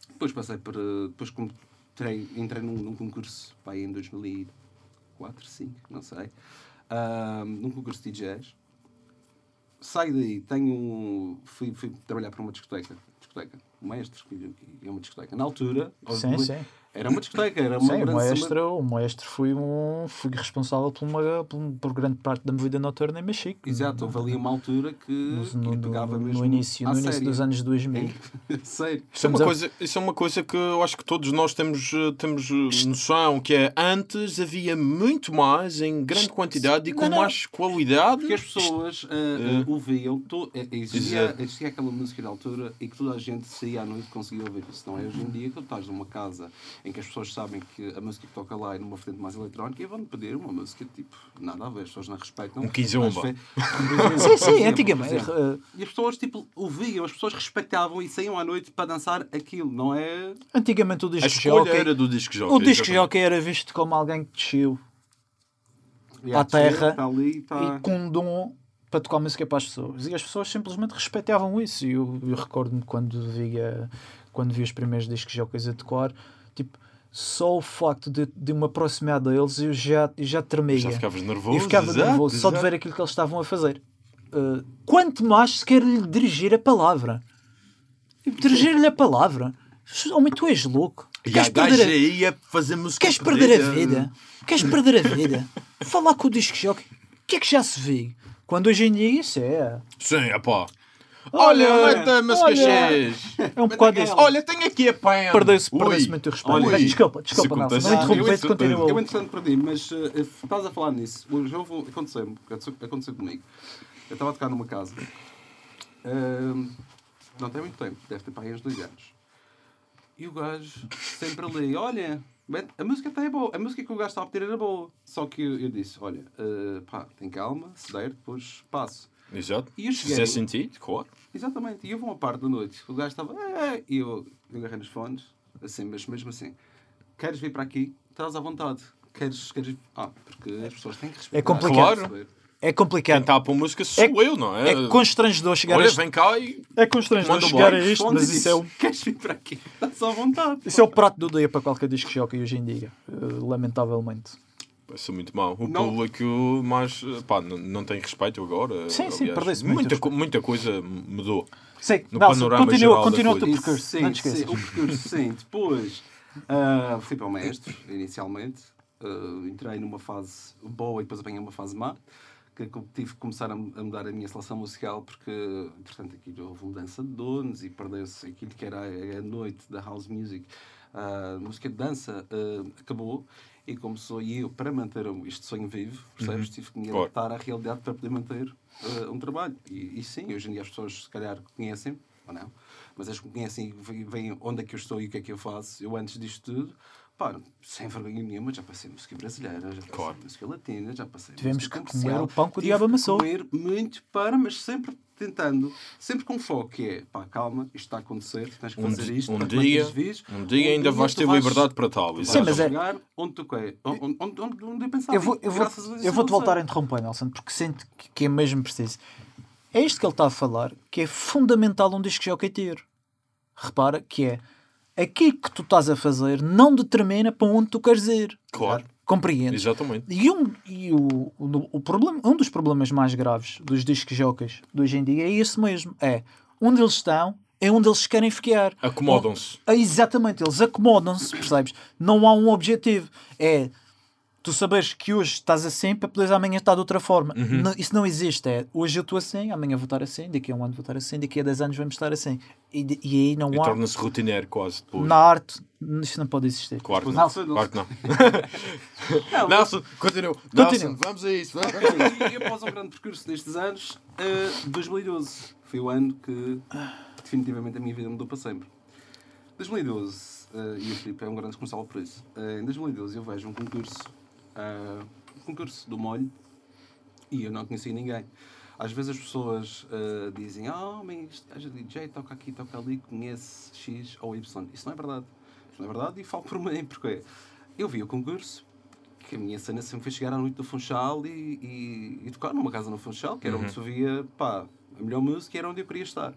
depois passei por. ah, depois como entrei, entrei num, num concurso aí em 2004, 2005, não sei. ah, num concurso de DJs. Saio daí, tenho. um- Fui, fui trabalhar para uma discoteca. discoteca. Um maestro, que que é uma discoteca. Na altura. Sim, sim. Era uma discoteca, era uma Sim, o grande maestro, o maestro foi, um, foi responsável por, uma, por, por grande parte da movida noturna em Mexico. Exato, houve ali uma altura que, No, que pegava no, mesmo. no início, no início dos anos 2000. <laughs> Sério. Isso é, uma coisa, isso é uma coisa que eu acho que todos nós temos, temos eh, noção, que é antes havia muito mais, em grande quantidade e com Não, não. mais qualidade. Porque as pessoas uh, É. uh, ouviam, to, existia, existia aquela música na altura e que toda a gente saía à noite e conseguia ouvir isso. Não é hoje em dia que tu estás numa casa em que as pessoas sabem que a música que toca lá é numa frente mais eletrónica e vão pedir uma música tipo, nada a ver, as pessoas não respeitam. Um kizomba. Mas fe- <laughs> Sim, sim, antigamente. eh, E as pessoas tipo, ouviam, as pessoas respeitavam e saíam à noite para dançar aquilo, não é? antigamente o disco jockey, era do disco jockey. o disco jockey era visto como alguém que desceu À de terra está ali, está... e com um dom para tocar música para as pessoas. E as pessoas simplesmente respeitavam isso. E eu, eu recordo-me quando via, quando vi os primeiros discos jockeys a tocar, tipo, só o facto de, de me aproximar deles eu já, eu já tremia. Já ficavas nervoso. Eu ficava exato, nervoso só de exato. ver aquilo que eles estavam a fazer. Uh, quanto mais se quer lhe dirigir a palavra. Dirigir-lhe a palavra. Homem, tu és louco. A Queres perder, a, ia fazer música. queres perder a vida? Queres perder a vida? <laughs> Falar com o disco jockey. O que é que já se vê? Quando hoje em dia isso é. Sim, apá. Olha, Olha, olha. X. É um bocado isso. Olha, tenho aqui a pen. Perdeu-se perdeu muito o respeito. Mas desculpa, desculpa, Nelson. Não Ah, interrompi, isso continua. Eu, entretanto, perdi, mas uh, estás a falar nisso. Hoje houve, aconteceu, aconteceu comigo. Eu estava a tocar numa casa. Ahm, não tem muito tempo, deve ter para aí uns dois anos. E o gajo sempre ali, olha, a música até é boa. A música que o gajo estava a pedir era boa. Só que eu, eu disse, olha, uh, pá, tem calma, se der, depois passo. Exato. E eu cheguei- fizer sentido, claro. Exatamente. E houve uma parte da noite, o gajo estava, "É", e eu, eu agarrei nos fones, assim, mas mesmo assim, queres vir para aqui? Estás à vontade. Queres, queres? Ah, porque as pessoas têm que respeitar. É complicado. Claro. É Quem complicado. está a pôr música sou É- eu, não é? É constrangedor chegar a Olha, este... vem cá e. É constrangedor chegar a isto, mas isso é, o, Queres vir para aqui? Estás à vontade. isso é o prato do dia para qualquer disco jockey hoje em dia. eh, lamentavelmente. Vai ser muito mau. O Não. público mais. Pá, não, não tem respeito agora. Sim, sim, perdeu-se muito muita, co- muita coisa mudou. Sim, No Nelson, panorama continua, geral da continua o percurso. Sim, não te sim, esqueças. o percurso, sim. Depois ah, fui para o mestre, inicialmente. Ah, entrei numa fase boa e depois apanhei uma fase má. Que eu tive que começar a, mudar a minha seleção musical porque, portanto, aqui houve mudança de donos e perdeu-se aquilo que era a, noite da house music. A música de dança ah, acabou e começou e eu, para manter este sonho vivo, percebes? Tive que me Claro. adaptar à realidade para poder manter ah, um trabalho. E, e sim, hoje em dia as pessoas se calhar conhecem, ou não, mas as que me conhecem e veem onde é que eu estou e o que é que eu faço. Eu antes disto tudo, pá, sem vergonha nenhuma, já passei música brasileira, já passei Claro. música latina, já passei Tivemos música que comer o pão que o diabo amassou. que comer muito para, mas sempre tentando, sempre com foco, que é, pá, calma, isto está a acontecer, tens que Um, fazer isto. um dia, vivos. um dia ainda vais ter liberdade para tal. Sim, mas é- chegar onde tu quer, onde, onde, onde, onde eu pensava. Eu vou, eu vou, Graças a Deus eu vou-te aconteceu. voltar a interromper, Nelson, porque sinto que- que é mesmo preciso. É isto que ele está a falar, que é fundamental um disco jockey ter. Repara que é aquilo que tu estás a fazer não determina para onde tu queres ir. Claro. Compreendes? Exatamente. E, um, e o, o, o problema, um dos problemas mais graves dos discos jocas de hoje em dia é esse mesmo. É onde eles estão, é onde eles querem ficar. Acomodam-se. Ah, exatamente, eles acomodam-se, percebes? Não há um objetivo. É tu saberes que hoje estás assim para poderes amanhã estar de outra forma. Uhum. Não- isso não existe. É hoje eu estou assim, amanhã vou estar assim, daqui a um ano vou estar assim, daqui a 10 anos vamos estar assim. E, de- e aí não E há. torna-se rotineiro quase depois. Na arte, isto não pode existir. Claro que Depois não. não. Claro não. <laughs> Não, Nelson, continua. Continua. Nelson, vamos a isso. vamos. E após um grande percurso destes anos, eh, 2012 foi o ano que definitivamente a minha vida mudou para sempre. 2012, eh, e o Filipe é um grande responsável por isso. Eh, em 2012 eu vejo um concurso, eh, um concurso do molho, e eu não conhecia ninguém. Às vezes as pessoas eh, dizem, ah, mas este gajo é DJ, toca aqui, toca ali, conhece X ou Y. Isso não é verdade. Isso não é verdade e falo por mim, porque eu vi o concurso, que a minha cena sempre foi chegar à noite do Funchal e, e, e tocar numa casa no Funchal, que era onde se ouvia, pá, a melhor música era onde eu queria estar.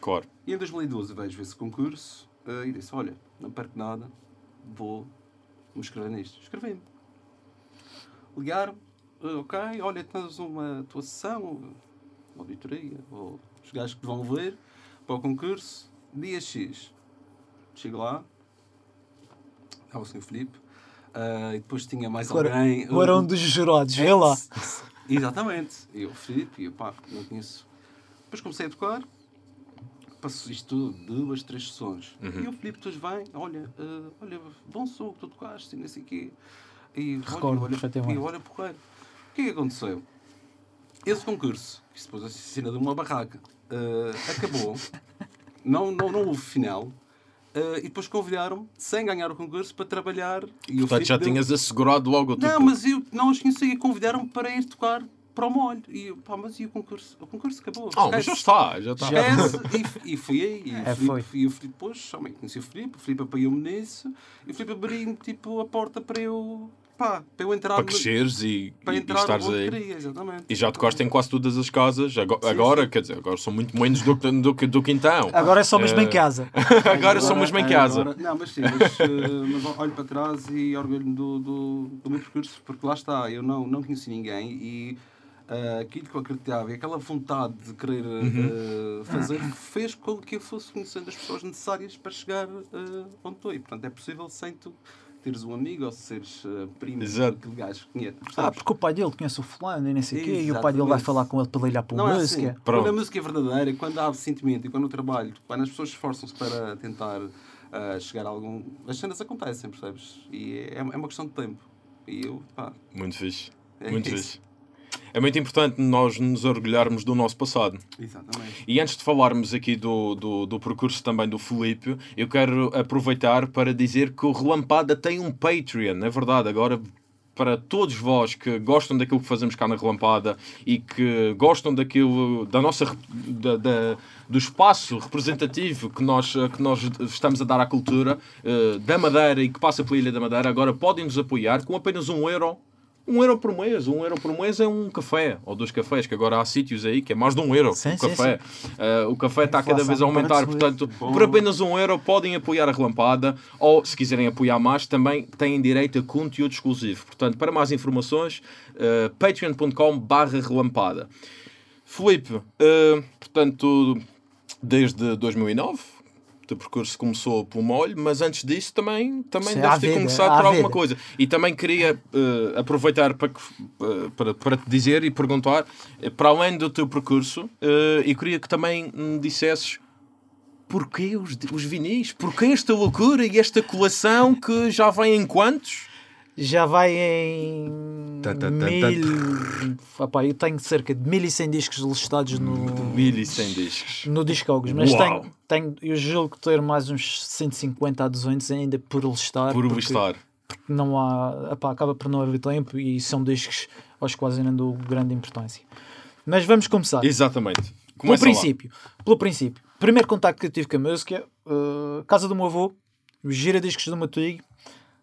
Claro. E em 2012 vejo esse concurso eh, e disse, olha, não perco nada, vou me inscrever nisto. Escrevi-me. Ligaram, eh, ok, olha, tens uma tua sessão, uma auditoria, ou os gajos que vão ver para o concurso, dia X. Chego lá, estava o Sr. Filipe, eh, e depois tinha mais Agora, alguém. o- um dos jurados, vê lá. Exatamente. Eu, Filipe, e eu, pá, não conheço. Depois comecei a tocar, passou isto tudo, duas, três sessões. Uhum. E o Filipe depois vem, olha, eh, olha, bom som que tu tocaste, e não sei o quê. E Recordo olha, perfeitamente. E olha, porreiro. O que é que aconteceu? Esse concurso, que se pôs a cena de uma barraca, eh, acabou. <laughs> não, não, não houve final. eh, e depois convidaram-me, sem ganhar o concurso, para trabalhar. E Portanto, já deu- tinhas assegurado logo o teu não, mas eu não os conhecia. Convidaram-me para ir tocar para o molho. E eu, pá, mas e o concurso? O concurso acabou. Oh, mas já está, já está. Esquece. E, e fui aí. E, É, o Filipe- foi. e o Filipe depois, conheci o Filipe. O Filipe apoiou-me nisso. E o Filipe abriu tipo, a porta para eu, pá, para eu entrar Para cresceres e, para e, e entrar estares onde aí. queria, exatamente. E já tocaste em quase todas as casas. Agora, Sim, agora sim. quer dizer, agora são muito menos do que, do que, do que então. Agora é só mesmo em Eh, casa. <laughs> agora sou mesmo em casa. agora- não, mas sim, mas, eh, mas olho para trás e orgulho-me do, do, do meu percurso, porque lá está, eu não, não conheci ninguém e eh, aquilo que eu acreditava e aquela vontade de querer eh, fazer fez com que eu fosse conhecendo as pessoas necessárias para chegar eh, onde estou. E portanto é possível sem tu teres um amigo ou seres eh, primo Exato. daquele gajo que conhece. Ah, porque o pai dele conhece o fulano e nem sei o quê, e o pai dele vai falar com ele para ligar para Não uma é música. assim. Quando a música é verdadeira, quando há sentimento e quando o trabalho, quando as pessoas esforçam-se para tentar ah, chegar a algum. As cenas acontecem, percebes? E é, é uma questão de tempo. E eu, pá. Muito fixe. É Muito isso. fixe. É muito importante nós nos orgulharmos do nosso passado. Exatamente. E antes de falarmos aqui do, do, do percurso também do Filipe, eu quero aproveitar para dizer que o Relampada tem um Patreon, é verdade. Agora, para todos vós que gostam daquilo que fazemos cá na Relampada e que gostam daquilo, da nossa, da, da- do espaço representativo que nós, que nós estamos a dar à cultura eh, da Madeira e que passa pela Ilha da Madeira, agora podem nos apoiar com apenas um euro um euro por mês, um euro por mês é um café, ou dois cafés, que agora há sítios aí que é mais de um euro Sim, o sim, café. Eh, o café está cada vez a aumentar, portanto, por apenas um euro podem apoiar a relampada, ou se quiserem apoiar mais, também têm direito a conteúdo exclusivo. Portanto, para mais informações, eh, patreon.com barra relampada. Filipe, eh, portanto, desde 2009, o teu percurso começou pelo molho, mas antes disso também, também Sim, deves ter vida, começado por alguma vida. coisa. E também queria eh, aproveitar para, eh, para, para te dizer e perguntar, eh, para além do teu percurso, eh, e queria que também me dissesses porquê os, os vinis? Porquê esta loucura e esta coleção que já vem em quantos? Já vai em. Tan, tan, mil... Epá, eu tenho cerca de 1100 discos listados no, 1100 discos. no Discogs, mas Uau. tenho, tenho, eu julgo ter mais uns 150 a 200 ainda por listar. Por porque listar. Não há, epá, acaba por não haver tempo e são discos aos quais eu não dou grande importância. Mas vamos começar. Exatamente. Pelo Começa lá. princípio, pelo princípio. Primeiro contacto que eu tive com a música, uh, casa do meu avô, gira discos do meu tio,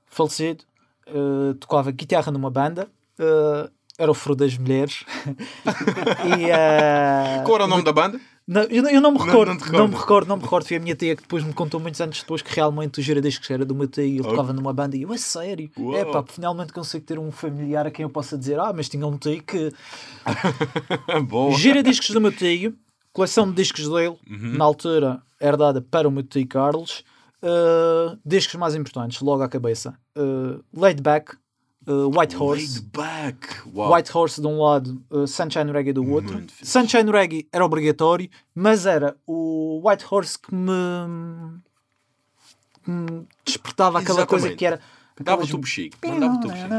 falecido, uh, tocava guitarra numa banda uh, era o Furo das Mulheres. <laughs> e, eh, Qual era o nome da banda? não, eu, não- eu não me Não- recordo, não não, recordas? me recordo, não me recordo. Foi a minha tia que depois me contou muitos anos depois que realmente o giradiscos era do meu tio e ele tocava numa banda e eu, a sério? É pá, finalmente consigo ter um familiar a quem eu possa dizer, ah, mas tinha um tio que. <laughs> Boa. Giradiscos do meu tio, coleção de discos dele, Uhum. na altura herdada para o meu tio Carlos. Uh, discos mais importantes, logo à cabeça: uh, Laid Back, uh, White Horse. Laid back. Uau. White Horse de um lado, uh, Sunshine Reggae do outro. Muito fixe. Sunshine Reggae era obrigatório, mas era o White Horse que me, que me despertava aquela coisa Exatamente. que era. Dava-te o bexigo. Mandava-te o bexigo.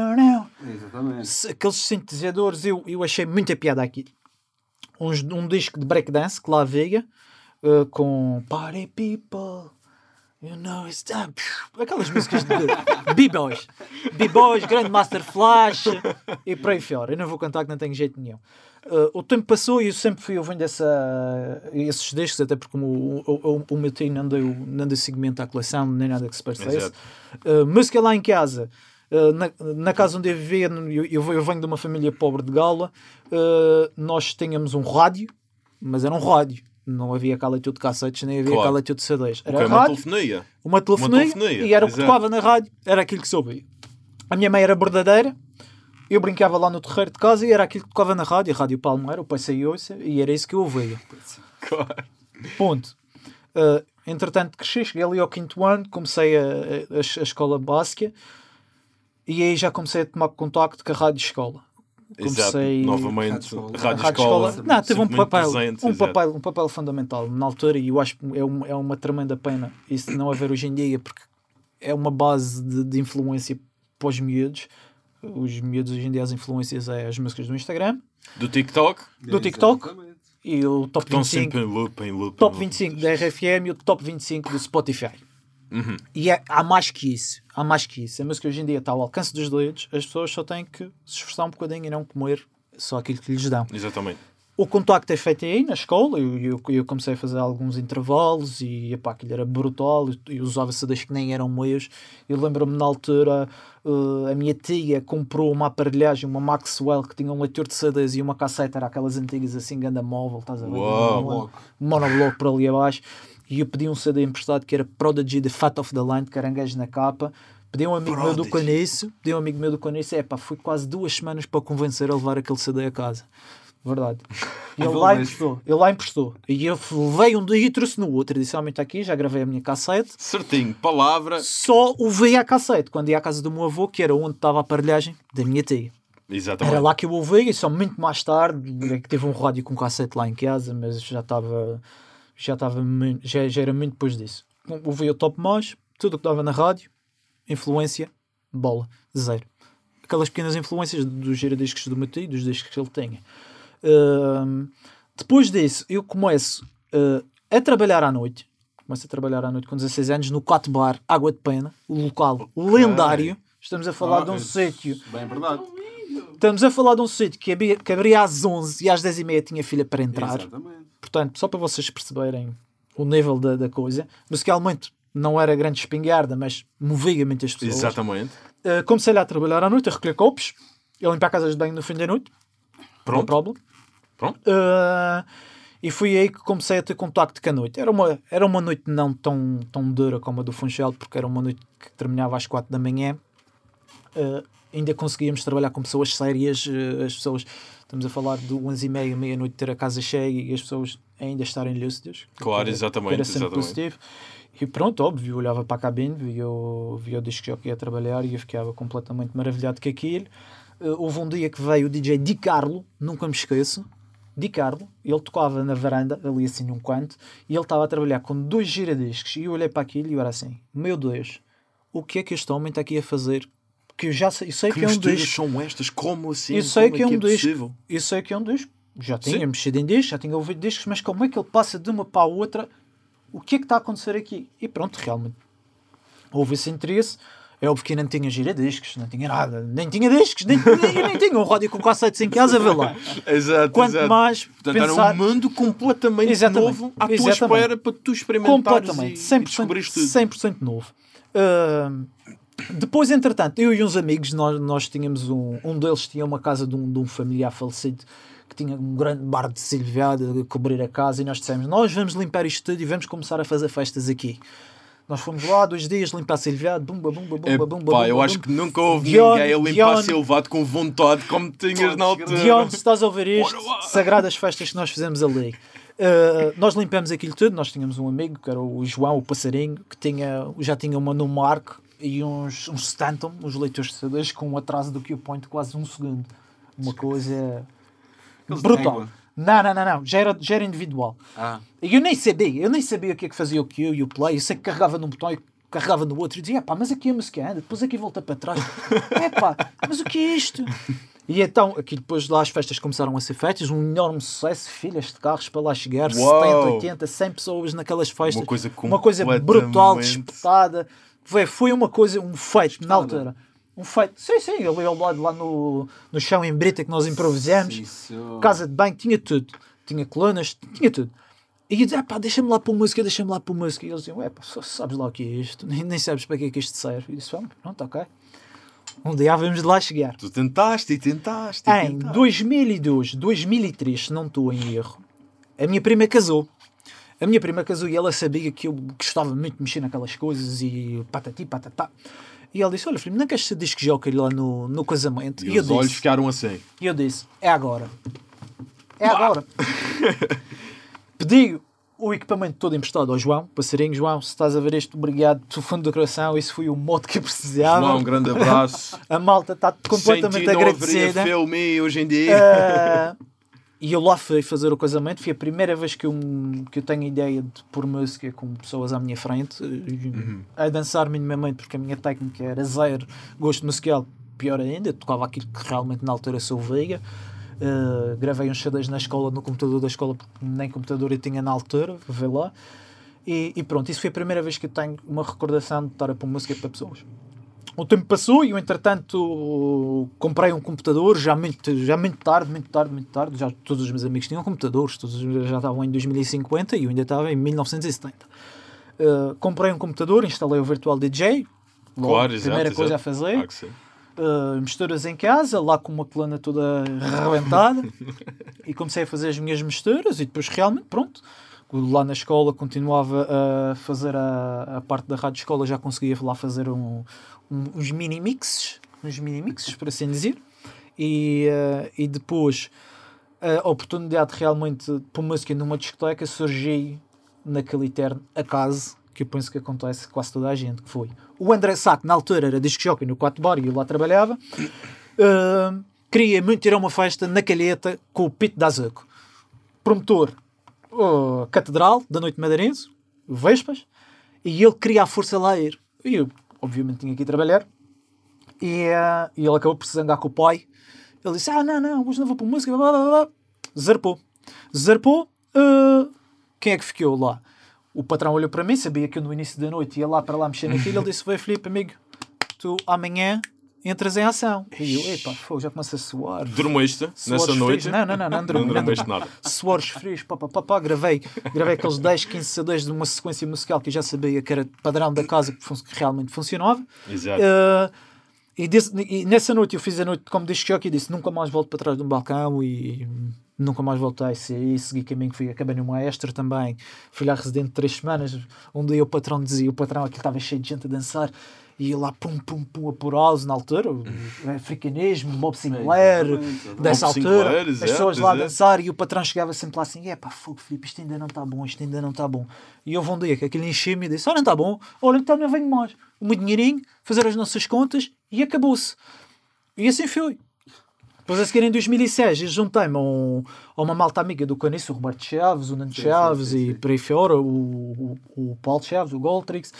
Exatamente. Se- Aqueles sintetizadores, eu, eu achei muita piada aqui. Uns, um disco de breakdance que lá veio uh, com Party People. You know it's time. Aquelas músicas de B-Boys. B-Boys, Grandmaster Flash e por aí fora. Eu não vou cantar que não tenho jeito nenhum. Uh, o tempo passou e eu sempre fui ouvindo essa, esses discos, até porque o, o, o, o meu tio não deu, não deu seguimento à coleção, nem nada que se. Exato. Uh, música lá em casa. Uh, na, na casa onde eu vivia, eu, eu, eu venho de uma família pobre de Gala, uh, nós tínhamos um rádio, mas era um rádio. Não havia cá leitura de cassetes, nem havia Claro. cá leitura de CDs. Era Ok, uma rádio, telefonia. uma telefonia, Uma telefonia, e era o que exato. tocava na rádio, era aquilo que ouvia. A minha mãe era bordadeira, eu brincava lá no terreiro de casa e era aquilo que tocava na rádio, a Rádio Palmeira, o Pai ouça, e era isso que eu ouvia. Claro. Ponto. Uh, entretanto, cresci, cheguei ali ao quinto ano, comecei a, a, a escola básica e aí já comecei a tomar contacto com a rádio escola. Exato. Comecei Novamente, Rádio Escola. a Rádio rádio Escola. escola. Não, teve um papel, presente, um, exato. papel, um papel fundamental na altura e eu acho que é, um, é uma tremenda pena isso não haver hoje em dia porque é uma base de, de influência para os miúdos. Os miúdos hoje em dia as influências é as músicas do Instagram Do TikTok. Do TikTok? Exatamente. e o top Estão 25 sempre em loop, em loop. top em loop. 25 da RFM e o top 25 do Spotify. Uhum. E é- há mais que isso. Há mais que isso. A música hoje em dia está ao alcance dos dedos. As pessoas só têm que se esforçar um bocadinho e não comer só aquilo que lhes dão. Exatamente. O contacto é feito aí na escola. Eu, eu, eu comecei a fazer alguns intervalos e epá, aquilo era brutal. Eu usava CDs que nem eram meus. Eu lembro-me na altura, eh, a minha tia comprou uma aparelhagem, uma Maxwell, que tinha um leitor de CDs e uma cassete, era aquelas antigas assim, ganda móvel, estás a ver? Uau. Uma- monobloco por ali abaixo e eu pedi um CD emprestado que era Prodigy The Fat of the Land, caranguejo na capa. Pedi um amigo meu do Prodigy. Caniço, pedi um amigo meu do Caniço, é pá, fui quase duas semanas para convencer a levar aquele CD a casa. Verdade. <laughs> E ele lá emprestou, ele lá emprestou. E eu levei um dia e trouxe no outro. E disse: Aumenta aqui, já gravei a minha cassete. Certinho. Palavra. Só o vi à cassete quando ia à casa do meu avô, que era onde estava a aparelhagem da minha tia. Exatamente. Era lá que eu ouvi, e só muito mais tarde é que teve um rádio com cassete lá em casa, mas já estava já estava já, já era muito depois disso. Ouvi o top mais, tudo o que dava na rádio, influência, bola, zero. Aquelas pequenas influências dos giradiscos do meu tio, dos discos que ele tinha. Ahm, depois disso, eu começo ah, a trabalhar à noite. Começo a trabalhar à noite com 16 anos no 4 Bar Água de Pena, um local lendário. Estamos a falar Ah, de um sítio Bem verdade. Estamos a falar de um sítio que abria, que abria às 11 e às 10 e meia tinha filha para entrar. Exatamente. Portanto, só para vocês perceberem o nível da, da coisa. Musicalmente não era grande espingarda, mas movia muitas pessoas. Exatamente. Uh, comecei lá a trabalhar à noite, a recolher copos, a limpar casas de banho no fim da noite. Pronto. Pronto. Uh, e foi aí que comecei a ter contacto com a noite. Era uma, era uma noite não tão, tão dura como a do Funchal, porque era uma noite que terminava às 4 da manhã. Uh, ainda conseguíamos trabalhar com pessoas sérias. uh, as pessoas, estamos a falar de 11 e meia, meia-noite, ter a casa cheia e as pessoas ainda estarem lúcidas. Claro, Que exatamente, que Era sempre exatamente. positivo. E pronto, óbvio, eu olhava para a cabine, via o, via o disco que ia trabalhar e eu ficava completamente maravilhado com aquilo. Uh, houve um dia que veio o DJ Di Carlo, nunca me esqueço. Di Carlo, ele tocava na varanda, ali assim num canto, e ele estava a trabalhar com dois giradiscos. E eu olhei para aquilo e eu era assim: Meu Deus, o que é que este homem está aqui a fazer? Porque eu já sei, eu sei que, Que é um disco. são estas? Como assim? Eu sei Como que é um disco. possível? Eu sei que é um disco. Já tinha Sim. mexido em discos, já tinha ouvido discos, mas como é que ele passa de uma para a outra? O que é que está a acontecer aqui? E pronto, realmente. Houve esse interesse. É óbvio que não tinha giradiscos, não tinha nada, nem tinha discos, nem, nem, nem tinha um rádio com cassetes em casa, vê lá. <laughs> Exato, Quanto exato. mais Portanto, pensar... era um mundo completamente Exatamente, novo à tua exatamente. espera para tu experimentares completamente, e, 100%, e descobrires tudo. 100% novo. Ahm, Depois, entretanto, eu e uns amigos, nós, nós tínhamos um. Um deles tinha uma casa de um, de um familiar falecido que tinha um grande bar de silviado a cobrir a casa e nós dissemos: Nós vamos limpar isto tudo e vamos começar a fazer festas aqui. Nós fomos lá dois dias limpar silviado, bumba, bumba, bumba, bumba. Pá, bumba, eu bumba. acho que nunca houve Dion- ninguém a limpar Dion- silvado com vontade como tinhas na altura. Dion, se estás a ouvir isto, sagradas festas que nós fizemos ali. Uh, nós limpamos aquilo tudo. Nós tínhamos um amigo que era o João, o passarinho, que tinha, já tinha uma no Mark e uns, uns Stanton, uns leitores de CDs, com um atraso do Q-Point de quase um segundo. Uma coisa de brutal. Não, não, não, não. Já era, já era individual. Ah, E eu nem sabia, eu nem sabia o que é que fazia o Q e o Play. Eu sei que carregava num botão e carregava no outro e dizia, pá, mas aqui a música anda, depois aqui volta para trás. <laughs> É pá, mas o que é isto? E então, aqui depois lá as festas começaram a ser feitas, um enorme sucesso, filas de carros para lá chegar, Uau! 70, 80, 100 pessoas naquelas festas. Uma coisa uma coisa brutal, disputada. Foi, foi uma coisa, um feito na altura. Um feito, sim, sim, ali ao lado, lá no, no chão em brita que nós improvisamos isso. casa de banho, tinha tudo. Tinha colunas, tinha tudo. E eu dizia, pá, deixa-me lá pôr música, deixa-me lá pôr música. E eles diziam, ué, pá, só sabes lá o que é isto, nem, nem sabes para que é que isto serve. E eu disse, vamos, pronto, ok. Um dia vamos de lá chegar. Tu tentaste e tentaste. E Em tentaste. 2002, 2003, se não estou em erro, a minha prima casou. A minha prima casou e ela sabia que eu gostava muito de mexer naquelas coisas e patati, patatá. E ela disse, olha filho, não queres ser disc jockey lá no, no casamento? E eu os olhos disse, ficaram assim. e eu disse: é agora. É agora. <laughs> Pedi o equipamento todo emprestado ao João, passarinho João, se estás a ver isto, obrigado do fundo do coração, isso foi o modo que eu precisava. João, um grande abraço. <laughs> A malta está completamente Sem ti não agradecida. filme hoje em dia. Ah, e eu lá fui fazer o casamento, foi a primeira vez que eu, que eu tenho ideia de pôr música com pessoas à minha frente, Uhum. a dançar minimamente, porque a minha técnica era zero, gosto musical, pior ainda, eu tocava aquilo que realmente na altura sou veiga. Uh, gravei uns CDs na escola, no computador da escola, porque nem computador eu tinha na altura, vê lá. E, e pronto, isso foi a primeira vez que eu tenho uma recordação de estar a pôr música para pessoas. O tempo passou e eu, entretanto, comprei um computador já muito, já muito tarde, muito tarde, muito tarde. Já todos os meus amigos tinham computadores, todos os meus já estavam em 2050 e eu ainda estava em 1970. Uh, comprei um computador, instalei o Virtual DJ. Logo, Claro, exato, primeira coisa exato. a fazer. Uh, misturas em casa, lá com uma coluna toda arrebentada, <laughs> e comecei a fazer as minhas misturas. E depois, realmente, pronto, lá na escola continuava a fazer a, a parte da rádio escola, já conseguia lá fazer um- uns mini mixes, uns mini mixes, por assim dizer. E, uh, e depois a oportunidade de realmente pôr música numa discoteca surgiu naquele eterno acaso que eu penso que acontece com quase toda a gente, que foi o André que na altura era disc jockey no 4 bar e eu lá trabalhava, uh, queria muito ir a uma festa na Calheta com o Pito da Azuco. Promotor, uh, Catedral, da Noite Madeirense, Vespas, e ele queria à força lá ir. E eu, obviamente, tinha que ir trabalhar. E, uh, e ele acabou se zangar com o pai. Ele disse: Ah, não, não, hoje não vou para música. Blá, blá, blá. Zarpou. Zarpou. uh, quem é que ficou lá? O patrão olhou para mim, sabia que eu no início da noite ia lá para lá mexer naquilo. Ele disse: Vai, Filipe, amigo, tu amanhã entras em ação. E eu, epá, fogo, já começa a suar. Dormiste nessa frios. noite? Não, não, não, não dormi. Não não dormiste nada. Suores frios, pá, pá, pá, pá, gravei, gravei aqueles 10, 15 CDs de uma sequência musical que eu já sabia que era padrão da casa que, fun- que realmente funcionava. Exato. Uh, e, desse- e nessa noite eu fiz a noite como disc jockey e disse nunca mais volto para trás de um balcão e nunca mais voltei. Saí, segui caminho, fui, acabei no maestro também. Fui lá residente três semanas. Um dia o patrão dizia, o patrão aqui estava cheio de gente a dançar. E ia lá pum pum pum a por house na altura, o africanismo, Bob Sinclair, exatamente. dessa altura, Sinclair, as exato, pessoas lá a exato. dançar e o patrão chegava sempre lá assim: é pá, fogo, Filipe, isto ainda não está bom, isto ainda não está bom. E houve um dia que aquilo encheu-me e disse: ah, não está bom, olha, então não venho mais. O meu dinheirinho, fazer as nossas contas e acabou-se. E assim foi. Depois a seguir em 2006 eu juntei-me a, um- a uma malta amiga do Caniço, o Roberto Chaves, o Nando Sim, Chaves sim, sim, e por aí fora, o, o, o Paulo Chaves, o Goltrix,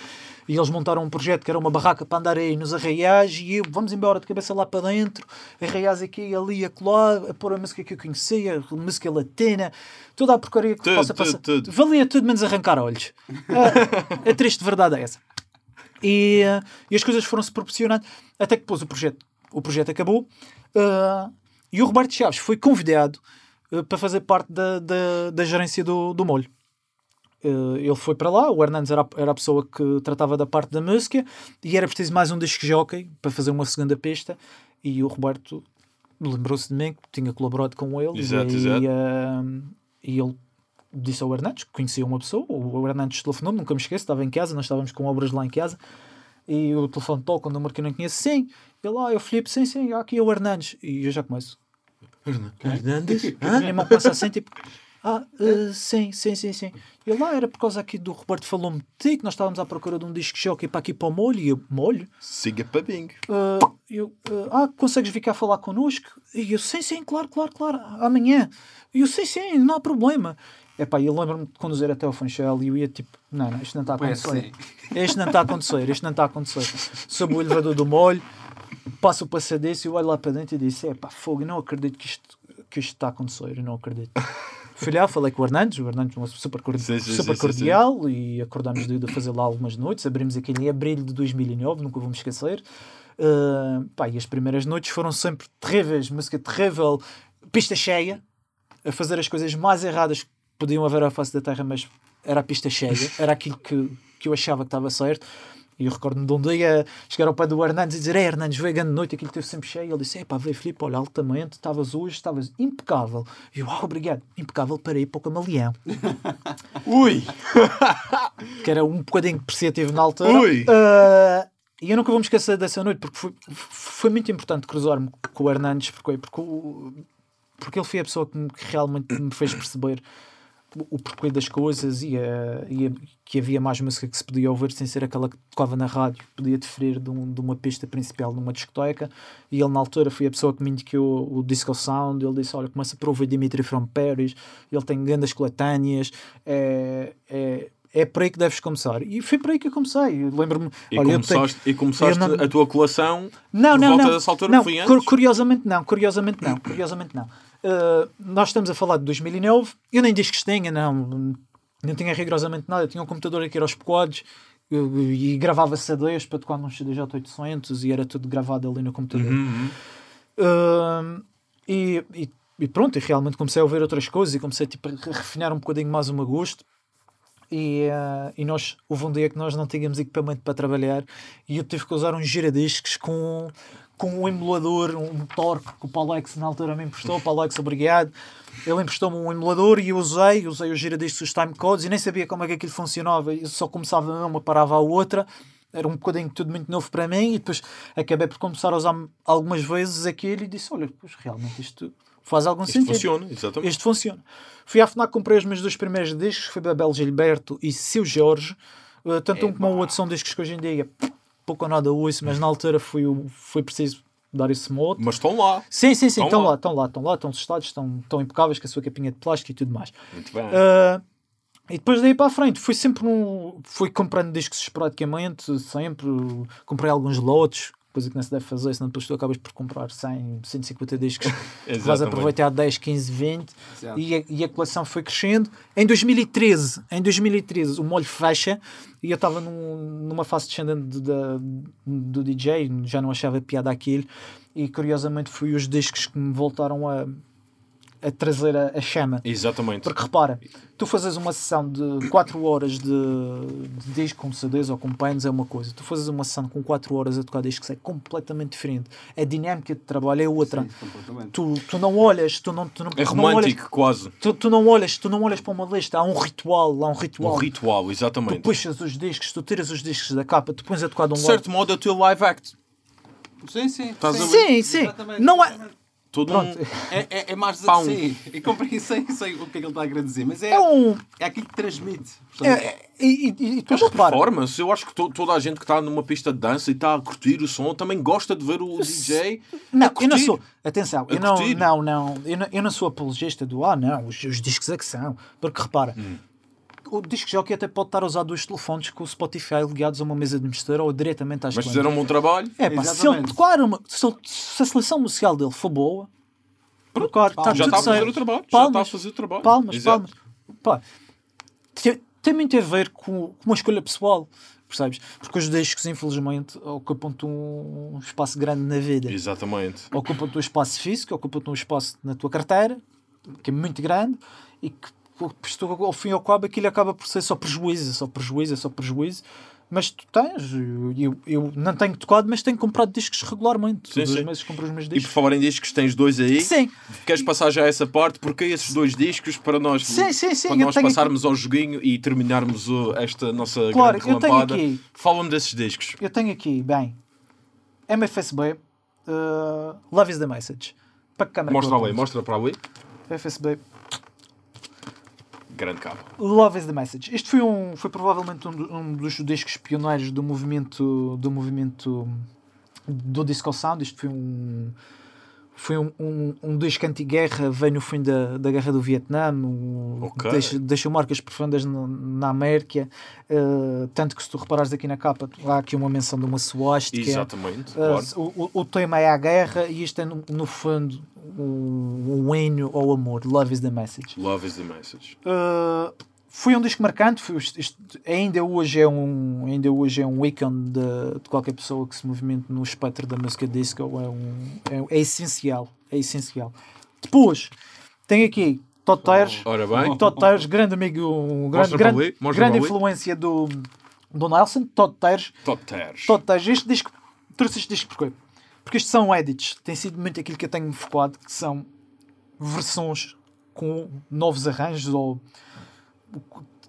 e eles montaram um projeto que era uma barraca para andar aí nos arraiais e eu, vamos embora de cabeça lá para dentro, arraiais aqui, ali, acolá, a pôr a música que eu conhecia, a música latina, toda a porcaria que Tudo, possa tudo, passar. tudo. Valia tudo menos arrancar olhos. a, <laughs> a triste verdade é essa. E, eh, e as coisas foram-se proporcionando até que depois o projeto, o projeto acabou eh, e o Roberto Chaves foi convidado eh, para fazer parte da, da, da gerência do, do molho. eh, ele foi para lá, o Hernandes era, a- era a pessoa que tratava da parte da música e era preciso mais um disco jockey para fazer uma segunda pista e o Roberto lembrou-se de mim que tinha colaborado com ele Exato, e, exato. e ele disse ao Hernandes, que conhecia uma pessoa, o Hernandes telefonou nunca me esqueço, estava em casa, nós estávamos com obras lá em casa e o telefone toca, um número que eu não conheço, sim, ele, ah, eu Filipe, sim, sim, aqui é o Hernandes e eu já começo Hernandes? a minha irmã começa assim, tipo, ah, eh, sim, sim, sim, sim. E lá era por causa aqui do Roberto falou-me que nós estávamos à procura de um disco jockey para aqui para o molho, e eu, molho? Siga para Bing. Ah, eu, ah, ah, consegues vir cá falar connosco? E eu, sim, sim, claro, claro, claro, amanhã. E eu, sim, sim, não há problema. Epá, eu lembro-me de conduzir até ao Funchal e eu ia tipo, não, não, isto não está a acontecer. Isto não está a acontecer, isto não está a acontecer. Sob o elevador do molho, passo o passadeço e olho lá para dentro e disse: Epá, fogo, eu não acredito que isto, que isto está a acontecer, eu não acredito. <laughs> Fui lá, falei com o Hernandes, o Hernandes é uma super, cordi- Sim, sim, super sim, sim, cordial e acordámos de, de fazer lá algumas noites. Abrimos aquele em abril de 2009, nunca vou me esquecer. Uh, pá, e as primeiras noites foram sempre terríveis, música terrível, pista cheia, a fazer as coisas mais erradas que podiam haver à face da terra, mas era a pista cheia, <laughs> era aquilo que, que eu achava que estava certo. E eu recordo-me de um dia chegar ao pé do Hernandes e dizer: É, Hernandes, veio a grande noite, aquilo esteve sempre cheio. Ele disse: É pá, veio Filipe, olha, altamente, estavas hoje, estavas impecável. E eu, ah, obrigado, impecável para ir para o Camaleão, <laughs> Ui! <laughs> que era um bocadinho depreciativo na altura. Ui. Ah, e eu nunca vou me esquecer dessa noite, porque foi, foi muito importante cruzar-me com o Hernandes, porque, porque, porque ele foi a pessoa que, me- que realmente me fez perceber o, porquê das coisas e, a- e a- que havia mais música que se podia ouvir sem ser aquela que tocava na rádio, podia diferir de, um- de uma pista principal numa discoteca. E ele, na altura, foi a pessoa que me indicou o Disco Sound. Ele disse: Olha, começa por ouvir Dimitri from Paris, ele tem grandes coletâneas, é, é, é por aí que deves começar. E foi por aí que eu comecei. Lembro-me. E olha, eu tenho- começaste, e começaste não- a tua colação não, não, volta não. dessa altura? não curiosamente não, curiosamente não, curiosamente não. Uh, nós estamos a falar de 2009, eu nem discos tinha, não, não tinha rigorosamente nada, eu tinha um computador aqui aos pecoados eu- e gravava CDs para tocar num CDJ 800 e era tudo gravado ali no computador. Uhum. Uh, e, e- e pronto, e realmente comecei a ouvir outras coisas e comecei tipo, a refinar um bocadinho mais o meu gosto. E, uh, e nós, houve um dia que nós não tínhamos equipamento para trabalhar e eu tive que usar uns giradiscos com, com um emulador, um torque que o Paulex na altura me emprestou. Paulex, obrigado. Ele emprestou-me um emulador e eu usei, usei os giradiscos, os timecodes e nem sabia como é que aquilo funcionava. Eu só começava uma, parava a outra. Era um bocadinho tudo muito novo para mim e depois acabei por começar a usar algumas vezes aquilo e disse: Olha, pois realmente isto faz algum Isto sentido. funciona, exatamente. Isto funciona. Fui à FNAC, comprei os meus dois primeiros discos, foi Babel Gilberto e Seu Jorge. Uh, tanto um como o outro são discos que hoje em dia pouco ou nada ouço, mas na altura foi, foi preciso dar esse modo. Mas estão lá. Sim, sim, sim, Estão lá. estão lá, estão lá, estão testados, estão, estão impecáveis com a sua capinha de plástico e tudo mais. Muito bem. Uh, e depois daí para a frente, fui sempre um, fui comprando discos esporadicamente, sempre. Comprei alguns lotes, coisa que não se deve fazer, senão depois tu acabas por comprar 100, 150 discos. <laughs> vais aproveitar 10, 15, 20 Exato. e a, e a coleção foi crescendo. Em 2013, em 2013 o molho fecha e eu estava num- numa fase descendente de- da- do DJ, já não achava piada aquilo e curiosamente foi os discos que me voltaram a, a trazer a, a chama. Exatamente. Porque repara, tu fazes uma sessão de 4 horas de, de disco com CDs ou com painos é uma coisa. Tu fazes uma sessão com 4 horas a tocar discos é completamente diferente. A dinâmica de trabalho é outra. Sim. Tu, tu não olhas, tu não, tu não, É tu não olhas, romântico, quase. tu, tu não olhas, tu não olhas para uma lista, há um ritual, há um ritual. Um ritual, Tu exatamente. puxas os discos, tu tiras os discos da capa, tu pões a tocar de um De lado. certo modo, é o teu live act. Sim, sim. Estás sim. Sim, sim. Exatamente, Não é. Todo Pronto. um... É, é, é mais Pão. Sim, eu comprei, sei, sei o que é que ele está a querer dizer, mas é, É um. é aquilo que transmite. É, Portanto, é- e, e, e tu É uma repara, performance. Eu acho que to- toda a gente que está numa pista de dança e está a curtir o som também gosta de ver o DJ. Não, eu não curtir. sou. Atenção, eu não, não, não, eu não, eu não sou apologista do ah, não, os, os discos é que são. Porque repara, Hum. O disco jockey até pode estar a usar dois telefones com o Spotify ligados a uma mesa de mistura ou diretamente às Mas clientes. fizeram um bom trabalho. É pá, se ele uma, se, se a seleção musical dele for boa, tocar, está já tudo está a fazer o trabalho. Já Palmas, está a fazer o trabalho. Palmas, Exato. palmas. Pá, tem, muito a ver com, com uma escolha pessoal, percebes? Porque os discos, infelizmente, ocupam-te um, um espaço grande na vida Exatamente. ocupam o teu espaço físico, ocupam o teu espaço na tua carteira, que é muito grande, e que isto, ao fim e ao cabo aquilo acaba por ser só prejuízo, só prejuízo, só prejuízo. Mas tu tens, eu, eu, não tenho tocado, mas tenho comprado discos regularmente. Sim, Todos sim. os meses compro os meus E por discos. falar em discos, tens dois aí. Sim, Queres passar já essa parte? Porque esses dois discos para nós, Sim, sim, sim, quando eu nós passarmos ao joguinho e terminarmos o- esta nossa Claro, grande relampada, fala-me desses discos. eu tenho aqui, bem, MFSB, uh, Love is the Message. Para que câmera Mostra ali, mostra para ali. FSB, Grande cabo. Love is the Message. Este foi, um, foi provavelmente um, um dos discos pioneiros do movimento do movimento do disco sound. Isto foi um foi um, um, um disco anti-guerra, veio no fim da, da guerra do Vietnã, Ok. deixa- deixou marcas profundas no- na América, eh, tanto que se tu reparares aqui na capa, há aqui uma menção de uma suástica. Exatamente, Uh, claro. o, o- o tema é a guerra e isto é, no, no fundo, um, um hino ao amor. Love is the message. Love is the message. Uh, foi um disco marcante. Foi, isto- ainda, hoje é um, ainda hoje é um ícone de, de qualquer pessoa que se movimente no espectro da música disco. É, um, é, é essencial. É essencial. Depois, tem aqui Todd Tires. Ora bem, Todd Tires, grande amigo, um grande, grande, grande influência do, do Nelson. Todd Tires. tears. Todd Tires, este disco, trouxe este disco porquê? Porque isto são edits, tem sido muito aquilo que eu tenho focado, que são versões com novos arranjos ou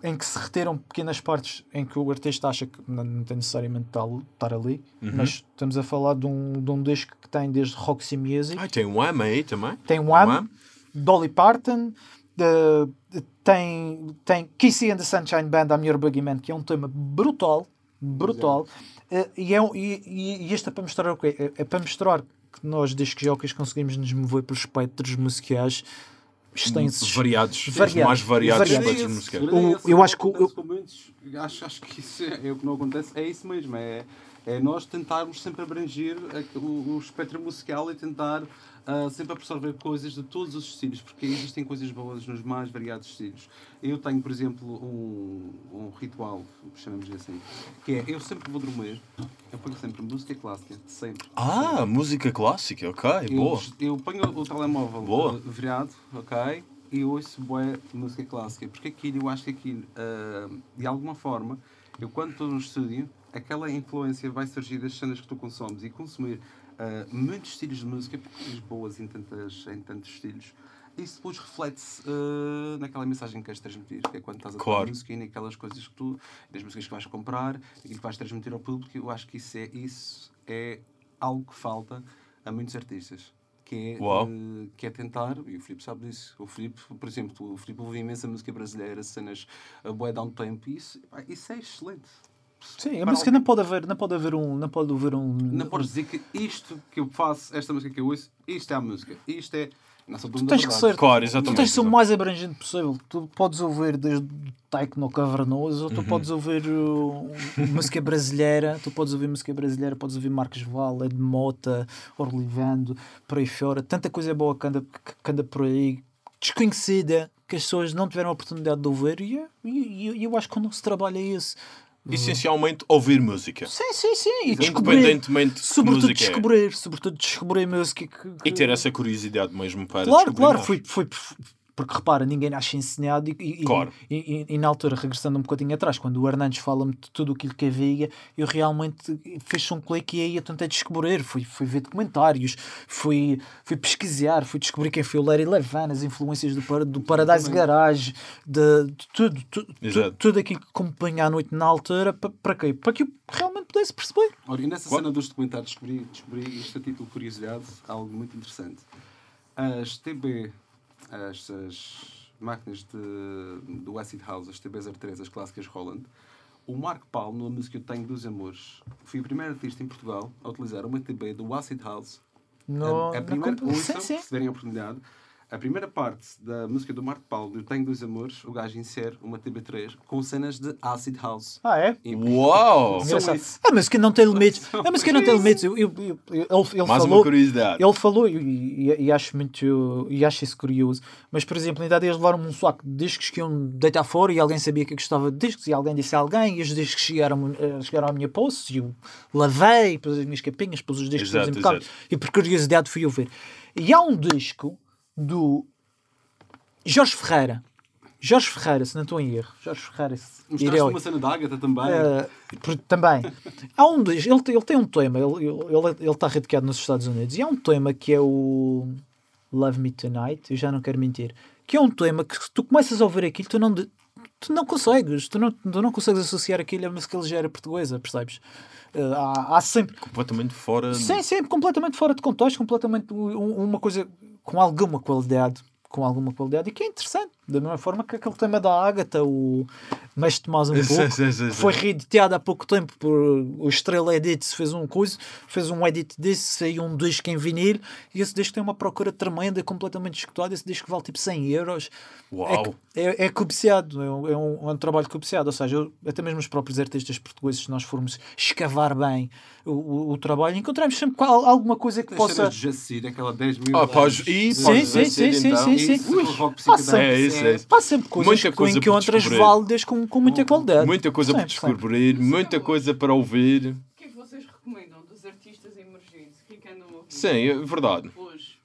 em que se retiram pequenas partes em que o artista acha que não, não tem necessariamente de estar- ali, Uhum. mas estamos a falar de um, de um disco que tem desde Roxy Music, Ai, tem um AM aí também. tem Wham, Dolly Parton, de- tem, tem Kissy and the Sunshine Band, I'm Your Boogeyman, que é um tema brutal, brutal. Eh, e, é, um- e, e, e este é para mostrar o quê? É, é para mostrar que nós, discos jockeys, conseguimos nos mover pelos espectros musicais extensos. Variados, Variados. os mais variados Variados. espectros musicais. O- eu acho que muitos, acho, acho que isso é, é o que não acontece, é isso mesmo, é, é nós tentarmos sempre abranger o, o espectro musical e tentar ah, sempre absorver coisas de todos os estilos, porque existem coisas boas nos mais variados estilos. Eu tenho, por exemplo, um, um ritual, chamamos assim, que é, eu sempre vou dormir, eu ponho sempre música clássica, sempre. Ah, música clássica, ok, Eu, boa. eu ponho o telemóvel Boa. uh, virado, ok? E ouço bué música clássica. Porque aquilo, eu acho que aquilo, uh, de alguma forma, eu quando estou no estúdio, aquela influência vai surgir das cenas que tu consomes e consumir uh, muitos estilos de música, porque tens boas em, tantas, em tantos estilos. Isso depois reflete-se uh, naquela mensagem que queres transmitir, que é quando estás a Claro. música e naquelas coisas que tu, das músicas que vais comprar, aquilo que vais transmitir ao público, eu acho que isso é, isso é algo que falta a muitos artistas. Que é, eh, que é tentar, e o Filipe sabe disso. O Filipe, por exemplo, o Filipe ouve imensa música brasileira, cenas a dá um tempo, e isso, isso é excelente. Sim, a música alguém- não pode haver, não pode haver um, não pode haver um. Não podes dizer que isto que eu faço, esta música que eu ouço, isto é a música, isto é. Da tens que ser- Claro, Tu tens de ser o mais abrangente possível. Tu podes ouvir desde techno cavernoso, ou tu podes ouvir uh, música brasileira, tu podes ouvir música brasileira, podes ouvir Marcos Val, Ed Mota, Orlivando, por aí fora. Tanta coisa boa que anda, que- anda por aí, desconhecida, que as pessoas não tiveram a oportunidade de ouvir, e, e, e eu acho que o nosso trabalho é esse. Essencialmente, ouvir música. Sim, sim, sim. E. Independentemente de Sobretudo música é. descobrir, sobretudo descobrir música que, que- E ter essa curiosidade mesmo para Claro, claro, mais. foi, foi porque repara, ninguém nasce ensinado e, e, Claro. e, e- e na altura, regressando um bocadinho atrás, quando o Hernandes fala-me de tudo aquilo que havia, eu realmente fiz um clique e aí eu tentei descobrir, fui, fui ver documentários, fui, fui pesquisar, fui descobrir quem foi o Larry Levan, as influências do, do Paradise também. Garage, de, de tudo, tu- tu- tudo aquilo que acompanha à noite na altura, pa- para quê? Para que eu realmente pudesse perceber. Ora, e nessa Qual- cena dos documentários descobri, descobri isto a título de curiosidade, algo muito interessante. As TB, as, as máquinas de, do Acid House, as TB03, as clássicas Roland, o Marco Paulo, numa música Eu Tenho Dos Amores, foi o primeiro artista em Portugal a utilizar uma TB do Acid House. No, a, a primeira, ouçam, se tiverem a oportunidade, a primeira parte da música do Marco Paulo, Eu Tenho Dos Amores, o gajo insere uma TB3 com cenas de Acid House. Ah, é? E- Uau! Isso. A música não tem limites. A música não tem limites. Eu, eu, eu- ele ele Mais uma falou, curiosidade. ele falou e, e- e acho muito e acho isso curioso. Mas, por exemplo, ainda eles levaram um saco de discos que iam deitar fora e alguém sabia que eu gostava de discos e alguém disse a alguém e os discos chegaram, eh, chegaram à minha posse e eu lavei, pus as minhas capinhas, pus os discos Exato, exato. e por curiosidade fui eu ver. E há um disco do Jorge Ferreira Jorge Ferreira, se não estou em erro. Jorge Ferreira. Mostraste uma cena da Agatha também. por- também. Há um ele, ele tem um tema, ele, ele, ele está radicado nos Estados Unidos, e há um tema que é o Love Me Tonight, eu já não quero mentir, que é um tema que se tu começas a ouvir aquilo, tu não, tu não consegues, tu não, tu não consegues associar aquilo a música ligeira portuguesa, percebes? Eh, há, há sempre. Completamente fora. Sim, sim, completamente fora de contexto, completamente um- uma coisa com alguma qualidade. Com alguma qualidade e que é interessante, da mesma forma que aquele tema da Ágata, o Mestre Tomás um <laughs> Sim, pouco, sim, sim, sim. foi reeditado há pouco tempo por o Estrela Edits, fez um coisa, fez um edit desse, saiu um disco em vinil e esse disco tem uma procura tremenda, completamente escutado. Esse disco vale tipo 100 euros. Uau. É, é, é cobiciado, é um, é um, é um trabalho cobiciado. Ou seja, eu- até mesmo os próprios artistas portugueses, se nós formos escavar bem o, o, o trabalho, encontramos sempre qual- alguma coisa que As possa. Jacir, aquela 10 mil. Ah, podes- e Sim, sim, sim, sim, então. sim, sim. Rock pá, psicodélico, sempre- É isso, é isso. Há sempre coisas Muita que coisa tu para encontras válidas com, com muita qualidade. Muita coisa para Sempre, sempre. descobrir, muita coisa para ouvir. O que é que vocês recomendam dos artistas emergentes? Que andam a ouvir Sim, é verdade. hoje?